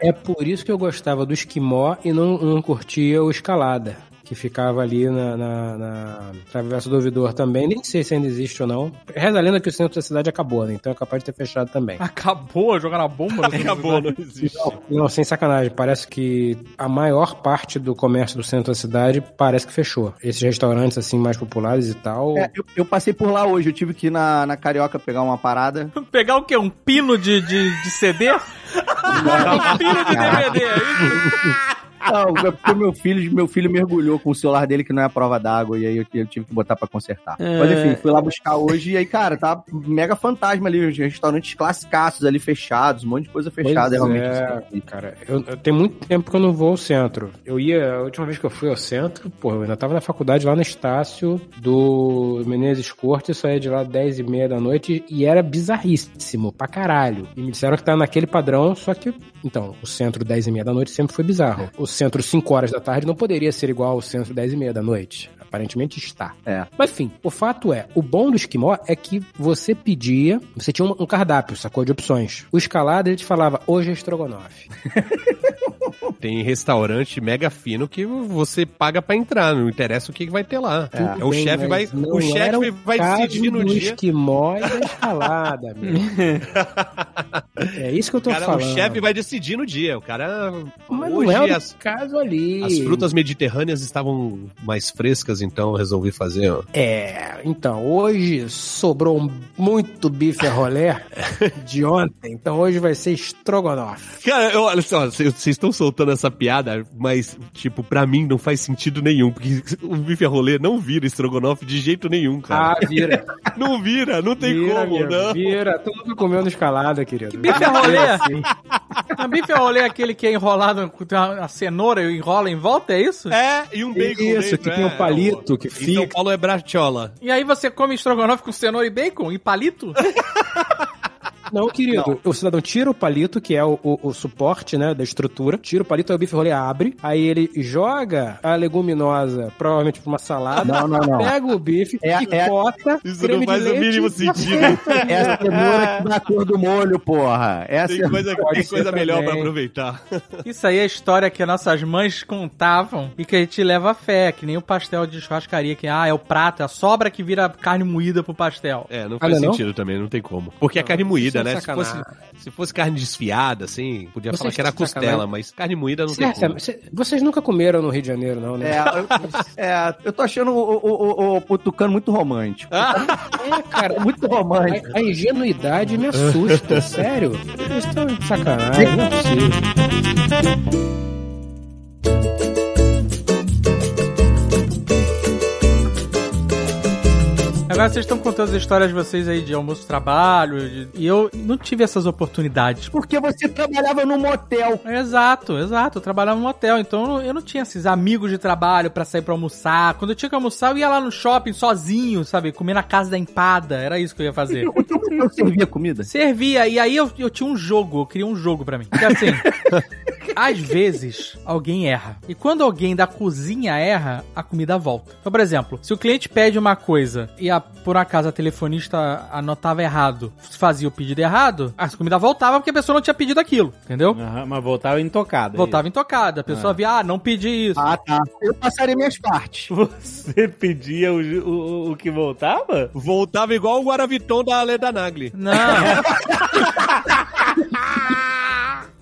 É por isso que eu gostava do esquimó e não, não curtia o escalada. Que ficava ali na, na, na Travessa do Ouvidor também. Nem sei se ainda existe ou não. Reza a lenda que o centro da cidade acabou, né? Então é capaz de ter fechado também. Acabou jogar a bomba. [laughs] Acabou, não existe. Não, sem sacanagem. Parece que a maior parte do comércio do centro da cidade parece que fechou. Esses restaurantes, assim, mais populares e tal. É, eu, eu passei por lá hoje, eu tive que ir na, na Carioca pegar uma parada. [laughs] Pegar o quê? Um pino de, de, de CD? [laughs] um pino de DVD, é isso? Não, é porque meu filho, meu filho mergulhou com o celular dele que não é a prova d'água, e aí eu, eu tive que botar pra consertar. Mas enfim, fui lá buscar hoje, e aí, cara, tá mega fantasma ali, restaurantes classicaços ali fechados, um monte de coisa Pois fechada, é, realmente. cara. Eu, eu tenho muito tempo que eu não vou ao centro. Eu ia, a última vez que eu fui ao centro, pô, eu ainda tava na faculdade lá no Estácio do Menezes Corte, saía de lá 10 e meia da noite e era bizarríssimo, pra caralho. E me disseram que tá naquele padrão, só que, então, o centro 10 e meia da noite sempre foi bizarro. O centro 5 horas da tarde não poderia ser igual ao centro 10 e meia da noite. Aparentemente está. É. Mas enfim, o fato é, o bom do esquimó é que você pedia, você tinha um, cardápio, sacou de opções. O escalada ele te falava, hoje é estrogonofe. [laughs] Tem restaurante mega fino que você paga pra entrar, não interessa o que vai ter lá. É, o bem, chefe vai, o chefe vai decidir no dia. esquimó e da escalada, [laughs] amigo. É isso que eu tô Cara, o falando. chefe vai decidir no dia. O cara. Mas hoje não é o as, caso ali. as frutas mediterrâneas estavam mais frescas, então resolvi fazer. ó. É, então, hoje sobrou muito bife a rolé [laughs] de ontem, então hoje vai ser estrogonofe. Cara, eu- olha só, vocês estão soltando essa piada, mas, tipo, pra mim não faz sentido nenhum, porque o bife a rolê não vira estrogonofe de jeito nenhum, cara. Ah, vira. [laughs] Não vira, não tem vira, como, amigo, não. Vira, tu nunca comeu no escalada, querido. bife a rolê? Assim. A bife a rolê é aquele que é enrolado com a cenoura e enrola em volta, é isso? É, e um bacon Isso, dentro, que tem é. um palito que Em São fica. Paulo é brachola. E aí você come estrogonofe com cenoura e bacon e palito? [laughs] Não, querido. O cidadão tira o palito, que é o, o- o suporte, né, da estrutura. Tira o palito, aí o bife rolê abre. Aí ele joga a leguminosa, provavelmente pra uma salada. Não, não, não. Pega o bife, É- é- picota, Isso creme não faz de o leite mínimo sentido. [laughs] É a cenoura que dá a cor do molho, porra. Essa Tem é... coisa, tem coisa melhor pra aproveitar. Isso aí é a história que nossas mães contavam e que a gente leva a fé, que nem o pastel de churrascaria, que ah, é o prato, é a sobra que vira carne moída pro pastel. É, não Ah, faz não é não? sentido também, não tem como. Porque é carne moída, é né? Se fosse, se fosse carne desfiada, assim, podia Vocês falar que era costela, sacanagem. mas carne moída não tem como. cê- vocês nunca comeram no Rio de Janeiro, não, né? É, eu, é, eu tô achando o, o, o, o, o Tucano muito romântico. É, cara, [laughs] Muito romântico. a, a ingenuidade me assusta, [laughs] sério. Vocês estão de sacanagem, não é possível. Agora vocês estão contando as histórias de vocês aí de almoço trabalho, de- e eu não tive essas oportunidades. Porque você trabalhava num motel. Exato, exato. Eu trabalhava num hotel, então eu não- eu tinha esses amigos de trabalho pra sair pra almoçar. Quando eu tinha que almoçar, eu ia lá no shopping sozinho, sabe? Comer na casa da empada. Era isso que eu ia fazer. O teu motel servia comida? Servia, e aí eu, eu tinha um jogo, eu queria um jogo pra mim. Porque assim, [laughs] Às vezes, alguém erra. E quando alguém da cozinha erra, a comida volta. Então, por exemplo, se o cliente pede uma coisa e a, por acaso a telefonista anotava errado, fazia o pedido errado, a comida voltava porque a pessoa não tinha pedido aquilo, entendeu? Aham, mas voltava intocada. Voltava intocada. A pessoa via, ah, não pedi isso. Ah, tá. Eu passaria minhas partes. [laughs] Você pedia o, o, o que voltava? Voltava igual o Guaraviton da Leda Nagli. Não. [laughs]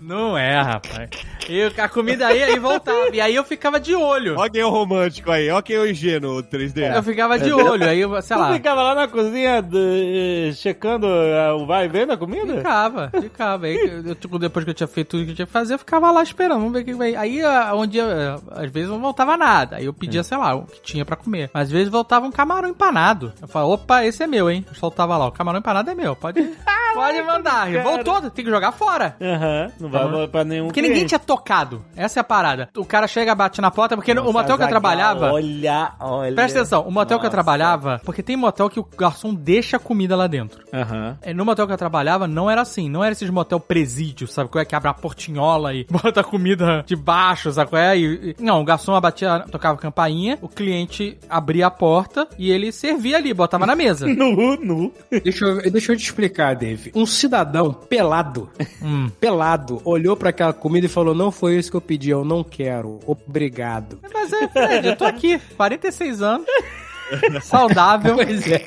Não é, rapaz. Eu, a comida aí, aí voltava. E aí eu ficava de olho. Olha quem é o romântico aí, olha quem é o ingênuo 3D. Eu ficava de olho. Aí, eu, sei Você lá. ficava lá na cozinha de- checando ah, o vai e vem da comida? Ficava, ficava. Aí, eu, tipo, depois que eu tinha feito tudo que eu tinha que fazer, eu ficava lá esperando, vamos ver o que vai. Aí, ah, onde eu- às vezes não voltava nada. Aí eu pedia, sei lá, o que tinha pra comer. Mas às vezes voltava um camarão empanado. Eu falava, opa, esse é meu, hein? Eu soltava lá, o camarão empanado é meu, pode, [laughs] pode mandar. Voltou, tem que jogar fora. Aham, não vai pra nenhum Porque ninguém cliente. tinha tocado. Essa é a parada. O cara chega, bate na porta, porque no- o motel que eu trabalhava. Olha, olha. Presta atenção, o motel que eu Nossa. trabalhava, porque tem motel que o garçom deixa a comida lá dentro. Aham. É, No motel que eu trabalhava, não era assim. Não era esses motel presídio, sabe? Qual é que abre a portinhola e [laughs] bota a comida de baixo, sabe? Qual é? E- e- não, o garçom abatia, tocava campainha, o cliente abria a porta e ele servia ali, botava na mesa. [laughs] Nu, nu. Deixa eu, deixa eu te explicar, Dave. Um cidadão pelado, Hum. pelado, olhou pra aquela comida e falou: Não foi isso que eu pedi, eu não quero. Obrigado. Mas é, Fred, eu tô aqui, 46 anos. Saudável. Pois é.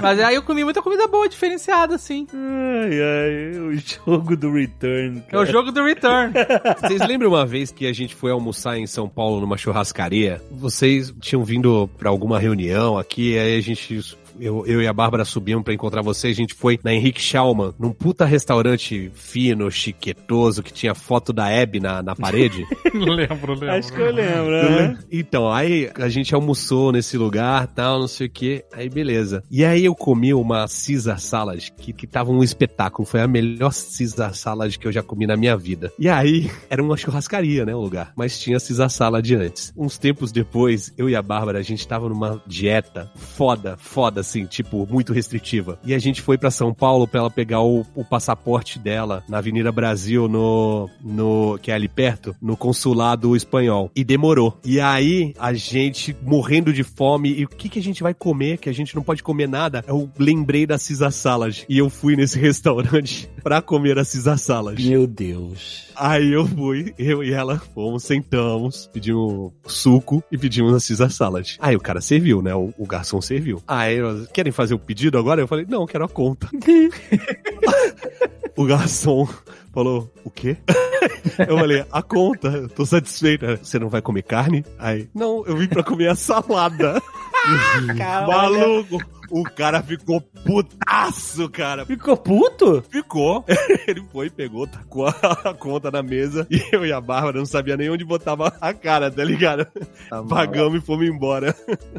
Mas aí eu comi muita comida boa, diferenciada, assim. Ai, ai, o jogo do Return. É o jogo do Return. Vocês lembram uma vez que a gente foi almoçar em São Paulo numa churrascaria? Vocês tinham vindo pra alguma reunião aqui, aí a gente. Eu, eu e a Bárbara subimos pra encontrar vocês. A gente foi na Henrique Schaumann, num puta restaurante fino, chiquetoso, que tinha foto da Hebe na, na parede. [laughs] lembro, lembro. Acho que eu lembro, né? Então, aí a gente almoçou nesse lugar, tal, não sei o que. Aí beleza. E aí eu comi uma Caesar salad que, que tava um espetáculo. Foi a melhor Caesar salad que eu já comi na minha vida. E aí [laughs] era uma churrascaria, né, o lugar. Mas tinha Caesar salad antes. Uns tempos depois, eu e a Bárbara, a gente tava numa dieta foda, foda assim, tipo, muito restritiva. E a gente foi pra São Paulo pra ela pegar o, o passaporte dela na Avenida Brasil, no, no, que é ali perto, no consulado espanhol. E demorou. E aí, a gente morrendo de fome, e o que que a gente vai comer, que a gente não pode comer nada? Eu lembrei da Caesar Salad. E eu fui nesse [laughs] restaurante pra comer a Caesar Salad. Meu Deus. Aí eu fui, eu e ela fomos, sentamos, pedimos suco e pedimos a Caesar Salad. Aí o cara serviu, né? O, o garçom serviu. Aí eu, querem fazer o pedido agora? Eu falei, não, quero a conta. [laughs] o garçom falou, o quê? Eu falei, a conta, eu tô satisfeita. Você não vai comer carne? Aí, não, eu vim pra comer a salada. [laughs] Maluco, o cara ficou putaço, cara. Ficou puto? Ficou. [laughs] Ele foi, pegou, tacou a, conta na mesa e eu e a Bárbara não sabia nem onde botava a cara, tá ligado? Pagamos e fomos embora.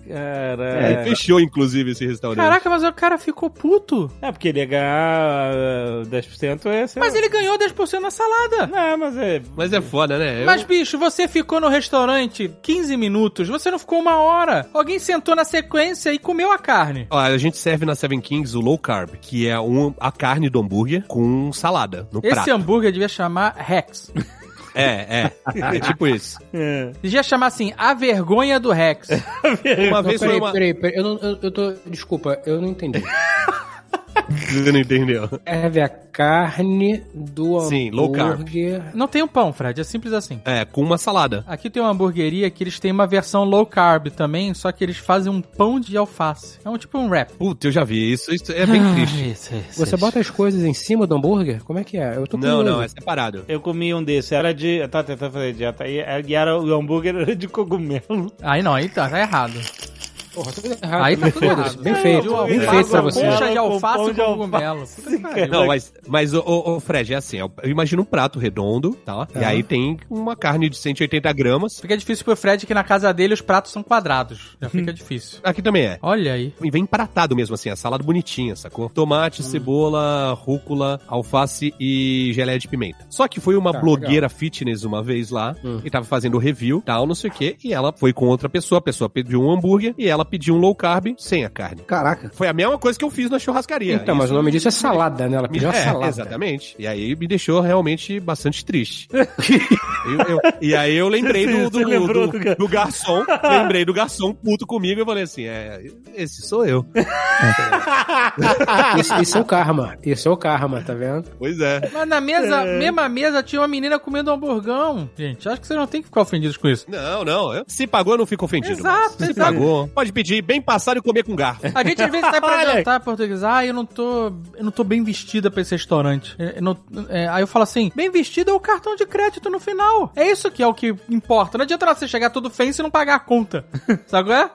Cara. E fechou, inclusive, esse restaurante. Caraca, mas o cara ficou puto. É porque ele ia ganhar ah, 10%. É, sei Mas ele ganhou 10% na salada. Não, mas é. Mas é foda, né? Eu- Mas, bicho, você ficou no restaurante 15 minutos, você não ficou uma hora. Alguém sentou na sequência e comeu a carne. Ó, a gente serve na Seven Kings o low carb, que é um, a carne do hambúrguer com salada no Esse prato. hambúrguer devia chamar Rex. [laughs] É, é. É tipo isso. é. Devia chamar assim, a vergonha do Rex. [laughs] Uma Não, vez foi peraí, uma... peraí, peraí. Eu, não, eu, eu tô. Desculpa, eu não entendi. Você não entendeu? Serve a carne do Sim, low carb. hambúrguer. Não tem um pão, Fred, é simples assim. É, com uma salada. Aqui tem uma hamburgueria que eles têm uma versão low carb também, só que eles fazem um pão de alface. É um tipo um wrap. Puta, eu já vi isso. Isso é bem triste. Isso, isso, Você isso. bota as coisas em cima do hambúrguer? Como é que é? Eu tô Não, não, é separado. Eu comi um desse, era de. Eu tava tentando fazer dieta. E, e era, o hambúrguer era [laughs] de cogumelo. Aí não, aí tá, tá errado. Porra, tudo errado. Aí tá tudo errado. Bem feito, De bem feito pra uma você. Concha de alface com de cogumelo. Não, mas, mas o, o, o Fred, é assim, eu imagino um prato redondo, tá? E aí tem uma carne de 180 gramas. Fica difícil pro Fred que na casa dele os pratos são quadrados. Já fica [laughs] difícil. Aqui também é. Olha aí. E vem empratado mesmo, assim, a salada bonitinha, sacou? Tomate, cebola, rúcula, alface e geleia de pimenta. Só que foi uma Tá, blogueira fitness uma vez lá, Hum. e tava fazendo review, tal, não sei o quê, e ela foi com outra pessoa, a pessoa pediu um hambúrguer, e ela pediu um low carb sem a carne. Caraca. Foi a mesma coisa que eu fiz na churrascaria. Então, mas o nome disso é salada, né? Ela pediu uma é, salada. Exatamente. E aí me deixou realmente bastante triste. [laughs] Eu- eu- e aí eu lembrei do, Você do, do- do- do garçom, [laughs] lembrei do garçom puto comigo e falei assim, é, esse sou eu. Esse, esse é o karma. Esse é o karma, tá vendo? Pois é. Mas na mesa, mesma mesa, tinha uma menina comendo hamburgão. Gente, acho que vocês não tem que ficar ofendidos com isso. Não, não. eu- Se pagou, eu não fico ofendido. Exato, mas Se exato. pagou, pode pedir bem passado e comer com garfo. A gente às vezes [laughs] sai pra jantar português. Ah, eu não tô. Eu não tô bem vestida pra esse restaurante. É, eu não- é, aí eu falo assim: bem vestida é o cartão de crédito no final. É isso que é o que importa. Não adianta você chegar todo fancy e não pagar a conta. [laughs] Sabe qual é?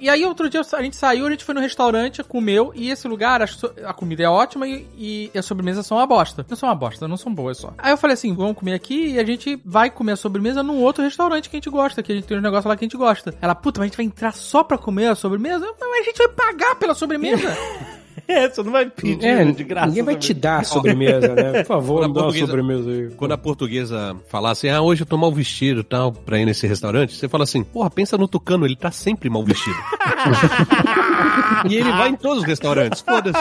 E aí outro dia a gente saiu, a gente foi no restaurante, comeu, e esse lugar, a, so- a comida é ótima e, e as sobremesas são uma bosta. Não são uma bosta, não são boas só. Aí eu falei assim: vamos comer aqui e a gente vai comer a sobremesa num outro restaurante que a gente gosta, que a gente tem um negócio lá que a gente gosta. Ela, puta, mas a gente vai entrar só pra comer a sobremesa? Mas a gente vai pagar pela sobremesa. [laughs] [laughs] É, você não vai pedir É, de graça. ninguém vai te dar a sobremesa, né? Por favor, Quando me dá uma sobremesa aí. Quando a portuguesa falar assim, ah, hoje eu tô mal vestido e tal, pra ir nesse restaurante, você fala assim, porra, pensa no Tucano, ele tá sempre mal vestido. [laughs] e ele vai em todos os restaurantes, foda-se.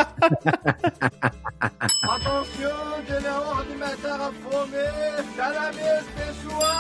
De fome. Pessoal.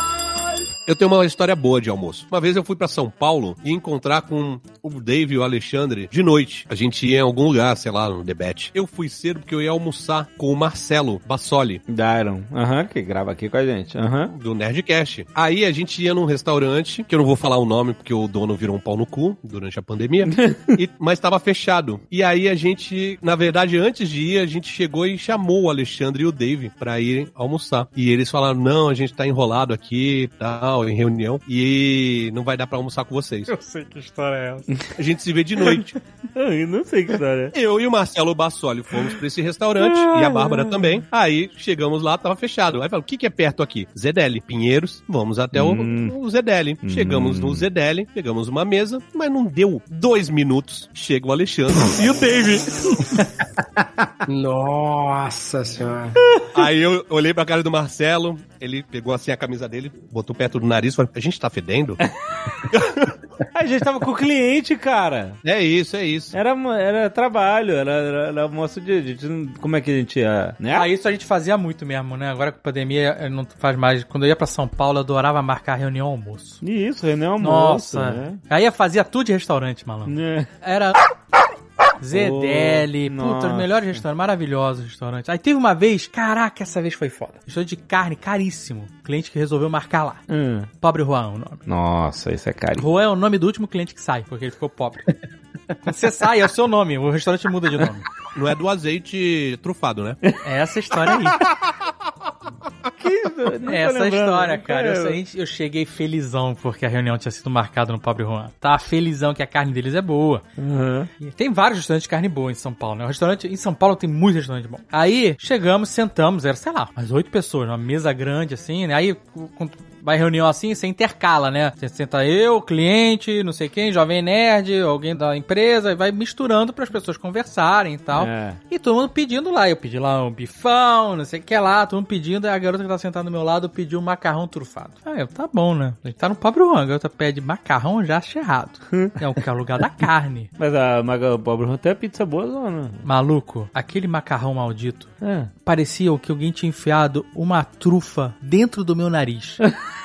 Eu tenho uma história boa de almoço. Uma vez eu fui pra São Paulo e encontrar com o Dave e o Alexandre de noite. A gente ia em algum lugar, sei lá, no debate. Eu fui cedo porque eu ia almoçar com o Marcelo Bassoli, Dairon. Aham, que grava aqui com a gente. Aham. do Nerdcast. Aí a gente ia num restaurante, que eu não vou falar o nome porque o dono virou um pau no cu durante a pandemia, [laughs] e- mas tava fechado. E aí a gente, na verdade, antes de ir, a gente chegou e chamou o Alexandre e o Dave pra irem almoçar. E eles falaram: não, a gente tá enrolado aqui e tal, em reunião, e não vai dar pra almoçar com vocês. Eu sei que história é essa. A gente se vê de noite. [laughs] Eu não sei que história é. Eu e o Marcelo Bassoli fomos pra esse restaurante, e a Bárbara também. Aí chegamos lá, tava fechado. Aí falou: o que, que é perto aqui? Zedeli, Pinheiros, vamos até o, Hum. o Zedeli. Chegamos no Zedeli, pegamos uma mesa, mas não deu dois minutos. Chega o Alexandre [laughs] e o Dave. [laughs] Nossa senhora. Aí eu olhei pra cara do Marcelo, ele pegou assim a camisa dele, botou perto do nariz e falou: a gente tá fedendo? [laughs] A gente tava com o cliente, cara. é isso, é isso. Era, era trabalho, era, era, era almoço de, de- de- Como é que a gente ia. Né? Ah, isso a gente fazia muito mesmo, né? Agora com a pandemia eh, não faz mais. Quando eu ia pra São Paulo, eu adorava marcar reunião almoço. Isso, reunião almoço. Nossa. Né? Aí eu fazia tudo de restaurante, malandro. É. Era. Zedeli, Oh, puta, nossa. os melhores restaurantes, maravilhosos restaurantes. Aí teve uma vez, caraca, essa vez foi foda. Restaurante de carne, caríssimo. Cliente que resolveu marcar lá. Hum. Pobre Juan, o nome. Nossa, isso é carinho. Juan é o nome do último cliente que sai, porque ele ficou pobre. [laughs] Quando você sai, é o seu nome, o restaurante muda de nome. Não é do azeite trufado, né? É essa história aí. [laughs] É essa história, cara. Eu, eu cheguei felizão porque a reunião tinha sido marcada no Pobre Juan. Tava felizão que a carne deles é boa. Uhum. Tem vários restaurantes de carne boa em São Paulo, né? O restaurante, em São Paulo tem muito restaurante bom. Aí, chegamos, sentamos, era, sei lá, umas oito pessoas, uma mesa grande assim, né? Aí, vai reunião assim, você intercala, né? Você senta eu, cliente, não sei quem, jovem nerd, alguém da empresa, e vai misturando para as pessoas conversarem e tal. É. E todo mundo pedindo lá. Eu pedi lá um bifão, não sei o que lá, todo mundo pedindo. Aí a garota que tá sentada do meu lado pediu um macarrão trufado. Ah, eu, tá bom, né? A gente tá no Pobre Juan, a garota pede macarrão, já acho errado. [laughs] é o que é o lugar da carne. Mas a Maga Pobre Roté é pizza boa, zona. Maluco, aquele macarrão maldito É. parecia que alguém tinha enfiado uma trufa dentro do meu nariz. [laughs]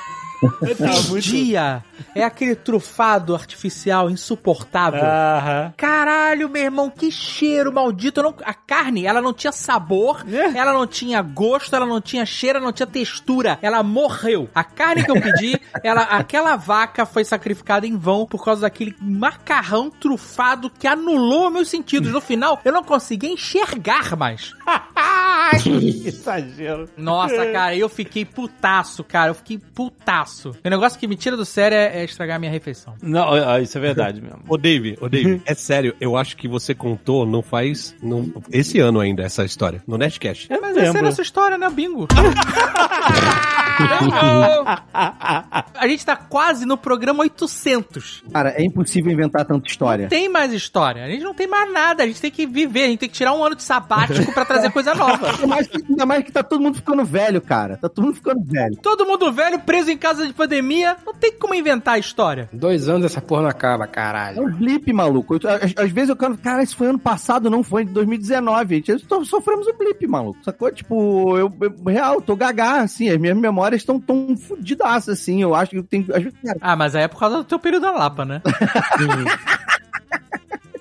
Dia é aquele trufado artificial insuportável. Aham. Caralho, meu irmão, que cheiro maldito. Não- a carne, ela não tinha sabor, É. ela não tinha gosto, ela não tinha cheiro, ela não tinha textura. Ela morreu. A carne que eu pedi, [laughs] ela, aquela vaca foi sacrificada em vão por causa daquele macarrão trufado que anulou meus sentidos. No final, eu não conseguia enxergar mais. [laughs] Que exagero. Nossa, cara, eu fiquei putaço, cara. Eu fiquei putaço. O negócio que me tira do sério é, é estragar a minha refeição. Não, ó, isso é verdade mesmo. Ô, Dave, ô, Dave, é sério, eu acho que você contou, não faz. Não, esse ano ainda, essa história, no Nerdcast. Eu Mas essa é a lembro. nossa história, né, bingo? [laughs] a gente tá quase no programa 800. Cara, é impossível inventar tanta história. Tem mais história. A gente não tem mais nada. A gente tem que viver. A gente tem que tirar um ano de sabático pra trazer coisa nova. [laughs] Ainda mais, que, ainda mais que tá todo mundo ficando velho, cara. Tá todo mundo ficando velho. Todo mundo velho, preso em casa de pandemia, não tem como inventar a história. Dois anos essa porra não acaba, É caralho. um blip, maluco. Eu- Às, às vezes eu quero. Cara, isso foi ano passado, não foi em 2019. gente. Nós sofremos um blip, maluco. Sacou? Tipo, eu, eu real, tô gagá, assim. As minhas memórias estão tão fudidaças, assim. Eu acho que vezes, cara, Ah, mas aí é por causa do teu período na Lapa, né? [laughs]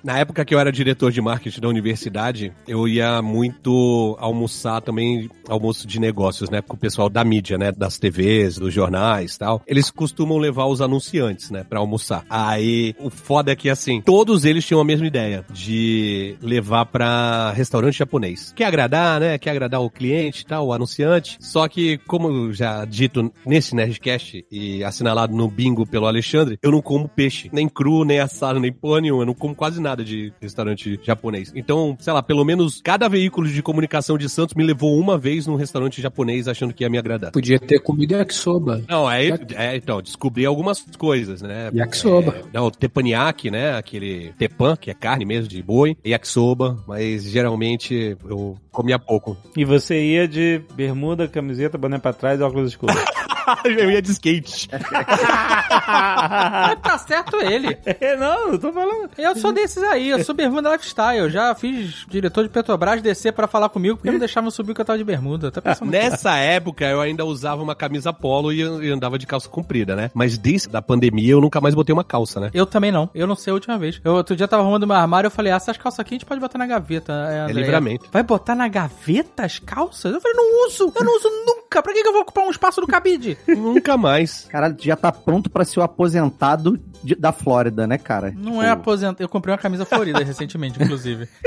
Na época que eu era diretor de marketing da universidade, eu ia muito almoçar também, almoço de negócios, né? Com o pessoal da mídia, né? Das TVs, dos jornais tal. Eles costumam levar os anunciantes, né? Pra almoçar. Aí, o foda é que, assim, todos eles tinham a mesma ideia de levar pra restaurante japonês. Quer agradar, né? Quer agradar o cliente tal, o anunciante. Só que, como já dito nesse Nerdcast e assinalado no bingo pelo Alexandre, eu não como peixe. Nem cru, nem assado, nem nenhum. Eu não como quase nada de restaurante japonês. Então, sei lá, pelo menos cada veículo de comunicação de Santos me levou uma vez num restaurante japonês achando que ia me agradar. Podia ter comido yakisoba. Não, é, é então, descobri algumas coisas, né? Yakisoba. É, não, teppanyaki, né? Aquele tepan, que é carne mesmo, de boi. Yakisoba, mas geralmente eu comia pouco. E você ia de bermuda, camiseta, boné pra trás e óculos escuros. [laughs] eu ia de skate. [laughs] Tá certo ele. [laughs] É, não, eu tô falando. Eu sou desses aí, eu sou bermuda lifestyle. Eu já fiz diretor de Petrobras descer pra falar comigo porque não deixavam subir que eu tava de bermuda. Tá pensando Nessa época, eu ainda usava uma camisa polo e, andava de calça comprida, né? Mas desde da pandemia, eu nunca mais botei uma calça, né? Eu também não. Eu não sei a última vez. Eu outro dia tava arrumando meu armário eu falei, ah, essas calças aqui a gente pode botar na gaveta. É, Andréia. livramento. Vai botar na gaveta as calças? Eu falei, não uso. Eu não uso nunca. Pra que, que eu vou ocupar um espaço no cabide? nunca mais. caralho, tu já tá pronto pra ser o aposentado de- da Flórida, né, cara? Não é aposentado. Eu comprei uma camisa florida [laughs] recentemente, inclusive. [laughs]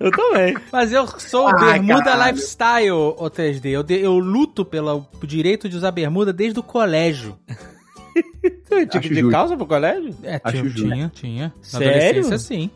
Eu também. Mas eu sou Ah, bermuda caralho. lifestyle, o 3D. Eu, de- eu luto pelo direito de usar bermuda desde o colégio. [laughs] Você tinha que de justo. calça pro colégio? É, Acho tinha, justo. tinha, tinha. Na Sério? adolescência, sim.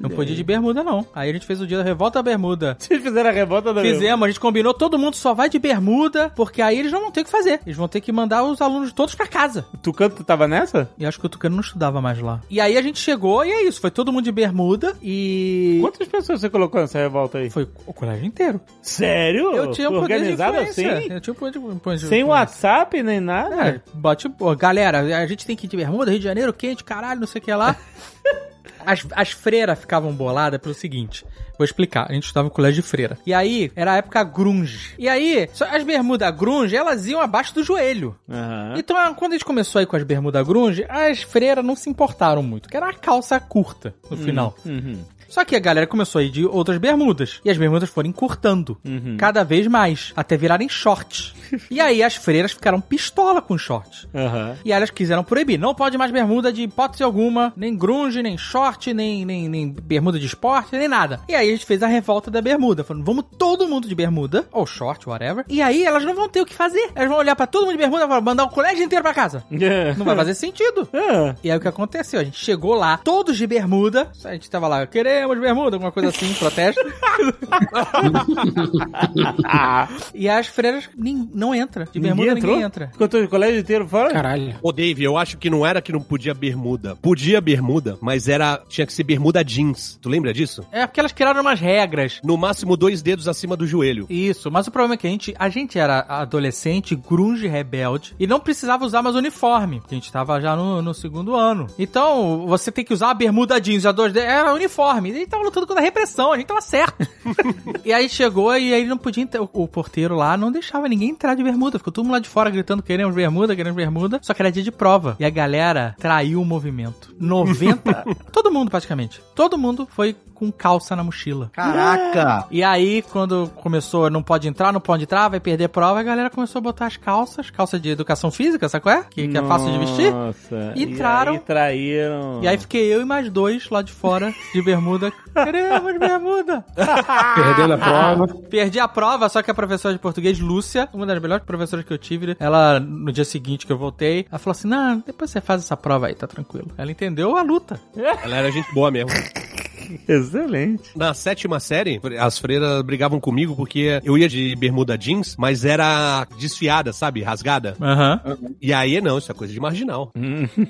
Não podia ir de bermuda, não. Aí a gente fez o dia da revolta da bermuda. [laughs] Vocês fizeram a revolta da Fizemos, a gente combinou, todo mundo só vai de bermuda, porque aí eles não vão ter o que fazer. Eles vão ter que mandar os alunos todos pra casa. Tucano, tu tava nessa? E acho que o Tucano não estudava mais lá. E aí a gente chegou e é isso, foi todo mundo de bermuda e... Quantas pessoas você colocou nessa revolta aí? Foi o colégio inteiro. Sério? Eu tinha um poder de Organizado assim? Eu tinha um poder de influência. Sem WhatsApp nem nada? É, bote, galera, a gente tem que ir de bermuda, Rio de Janeiro, quente, caralho, não sei o que lá. [laughs] As, as freiras ficavam boladas pelo seguinte. Vou explicar. A gente estudava no colégio de freira. E aí, era a época grunge. E aí, só- as bermudas grunge, elas iam abaixo do joelho. Aham. Então, quando a gente começou aí com as bermudas grunge, as freiras não se importaram muito, que era a calça curta no final. Uhum. Só que a galera começou a ir de outras bermudas. E as bermudas foram encurtando. Uhum. Cada vez mais. Até virarem shorts. [laughs] e aí as freiras ficaram pistola com shorts. Aham. E elas quiseram proibir. Não pode mais bermuda de hipótese alguma. Nem grunge, nem short, nem, nem, nem bermuda de esporte, nem nada. E aí a gente fez a revolta da bermuda. Falando, vamos todo mundo de bermuda. Ou short, whatever. E aí elas não vão ter o que fazer. Elas vão olhar pra todo mundo de bermuda e vão mandar o colégio inteiro pra casa. [laughs] Não vai fazer sentido. Ah, E aí o que aconteceu? A gente chegou lá, todos de bermuda. A gente tava lá, queremos bermuda, alguma coisa assim, protesto. [laughs] e as freiras nem, não entra. De bermuda ninguém, entra. Ficou todo o colégio inteiro fora? Caralho. Ô, Dave, eu acho que não era que não podia bermuda. Podia bermuda, mas era. Tinha que ser bermuda jeans. Tu lembra disso? É porque elas criaram umas regras. No máximo dois dedos acima do joelho. Isso, mas o problema é que a gente, a gente era adolescente, grunge, rebelde, e não precisava usar mais uniforme, porque a gente tava já no, no segundo ano. Então, você tem que usar a bermuda jeans, já dois dedos, era uniforme. A gente tava lutando contra a repressão, a gente tava certo. [laughs] e aí chegou e aí não podia entrar, o, o porteiro lá não deixava ninguém entrar de bermuda, ficou todo mundo lá de fora gritando queremos bermuda, queremos bermuda, só que era dia de prova. E a galera traiu o movimento. 90, [laughs] todo mundo praticamente, todo mundo foi com calça na mochila. Caraca! E aí, quando começou, não pode entrar, não pode entrar, vai perder prova, a galera começou a botar as calças, calça de educação física, sabe qual é? Que, que é fácil de vestir. Nossa. Entraram. E aí traíram. E aí fiquei eu e mais dois lá de fora, de bermuda. Queremos bermuda! [laughs] Perdendo a prova. Perdi a prova, só que a professora de português, Lúcia, uma das melhores professoras que eu tive, ela, no dia seguinte que eu voltei, ela falou assim, não, depois você faz essa prova aí, tá tranquilo. Ela entendeu a luta. Ela era gente boa mesmo. [laughs] [laughs] Excelente. Na sétima série, as freiras brigavam comigo porque eu ia de bermuda jeans, mas era desfiada, sabe? Rasgada. Aham. E aí, não, isso é coisa de marginal. [laughs]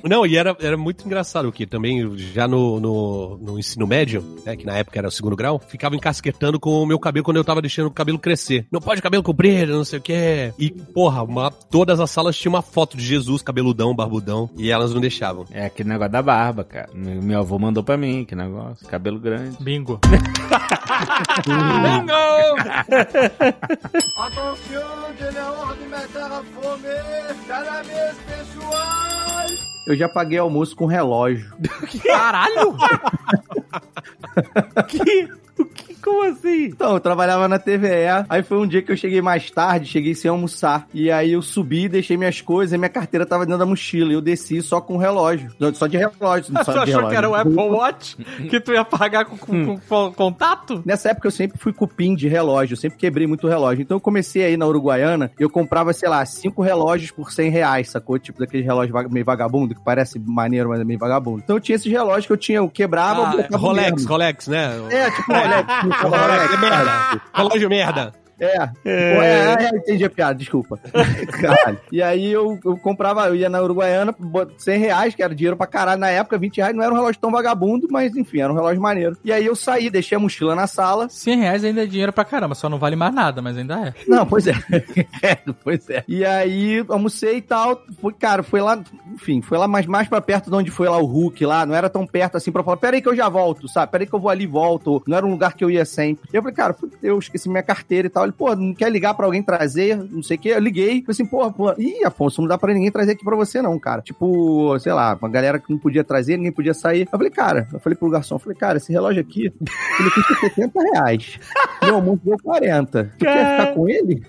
Não, e era, era muito engraçado que também, já no, no, no ensino médio, né, que na época era o segundo grau, ficava encasquetando com o meu cabelo quando eu tava deixando o cabelo crescer. Não pode cabelo comprido, não sei o quê. E, porra, uma- todas as salas tinham uma foto de Jesus, cabeludão, barbudão, e elas não deixavam. É aquele negócio da barba, cara. Meu meu avô mandou pra mim, que negócio. Cabelo grande. Bingo. De l'ordre de fome. Cada vez pessoal. Eu já paguei almoço com relógio. Caralho! [laughs] que? Como assim? Então, eu trabalhava na TVE, aí foi um dia que eu cheguei mais tarde, cheguei sem almoçar. E aí eu subi, deixei minhas coisas, e minha carteira tava dentro da mochila. E eu desci só com relógio. Só de relógio, não Tu [laughs] só achou relógio. que era o Apple Watch? Que tu ia pagar com, com- com contato? Nessa época eu sempre fui cupim de relógio, eu sempre quebrei muito relógio. Então eu comecei aí na Uruguaiana, eu comprava, sei lá, cinco relógios por 100 reais, sacou? Tipo daquele relógio vaga- meio vagabundo, que parece maneiro, mas é meio vagabundo. Então eu tinha esses relógios que eu tinha, eu quebrava, Ah, Rolex, mesmo. Rolex, né? É, tipo Rolex. Rolex, merda. Relógio merda. É. É, é, é, entendi a piada, desculpa. [laughs] Caralho. E aí eu, eu comprava, eu ia na Uruguaiana, bot- 100 reais, que era dinheiro pra caralho na época, 20 reais, não era um relógio tão vagabundo, mas enfim, era um relógio maneiro. E aí eu saí, deixei a mochila na sala. 100 reais ainda é dinheiro pra caramba, só não vale mais nada, mas ainda é. Não, pois é. [laughs] É, pois é. E aí almocei e tal. Foi, cara, foi lá, enfim, foi lá mais, mais pra perto de onde foi lá o Hulk lá. Não era tão perto assim pra falar, peraí que eu já volto, sabe? Peraí que eu vou ali e volto. Não era um lugar que eu ia sempre. E eu falei, cara, fui- eu esqueci minha carteira e tal. Pô, não quer ligar pra alguém trazer? Não sei o quê. Eu liguei. Falei assim, porra, pô. Ih, Afonso, não dá pra ninguém trazer aqui pra você, não, cara. Tipo, sei lá, uma galera que não podia trazer, ninguém podia sair. Eu falei, cara, eu falei pro garçom, eu falei, cara, esse relógio aqui, ele custa 70 reais. Meu almoço deu 40. Tu quer ficar com ele?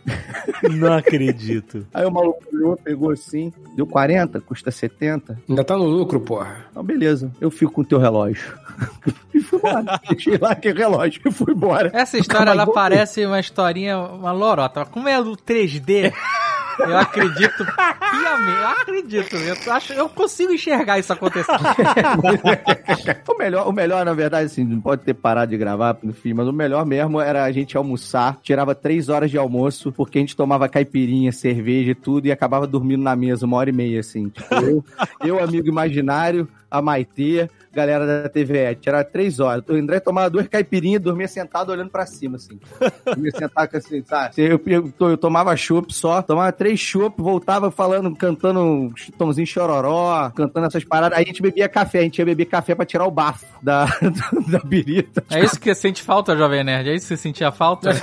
Não acredito. Aí o maluco olhou, pegou assim, deu 40, custa 70. Ainda tá no lucro, porra. Então, beleza, eu fico com o teu relógio. [laughs] e fui embora. Deixei lá aquele relógio e fui embora. Essa história, ela voltei. parece uma historinha, uma lorota. Como é do 3D, [laughs] eu acredito piamente. Eu acredito. Eu, acho, eu consigo enxergar isso acontecendo. [laughs] o, melhor, o melhor, na verdade, assim, não pode ter parado de gravar, enfim, mas o melhor mesmo era a gente almoçar, tirava três horas de almoço, porque a gente tomava caipirinha, cerveja e tudo, e acabava dormindo na mesa uma hora e meia, assim. Tipo, eu, [laughs] eu, amigo imaginário, a Maitê, galera da TVE. Tirava três horas. O André tomava duas caipirinhas e dormia sentado olhando pra cima, assim. Dormia sentado assim, sabe? Eu, eu, eu tomava chopp só, tomava três chopp, voltava falando, cantando Chitãozinho Chororó, cantando essas paradas. Aí a gente bebia café, a gente ia beber café pra tirar o bafo da, [laughs] da birita. É isso que você sente falta, Jovem Nerd? É isso que você sentia falta? [laughs]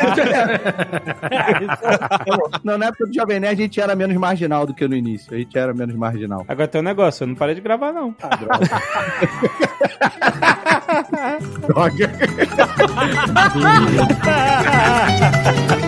Não, na época do Jovem Nerd a gente era menos marginal do que no início. A gente era menos marginal. Agora tem um negócio, eu não parei de gravar, não. Droga. [laughs]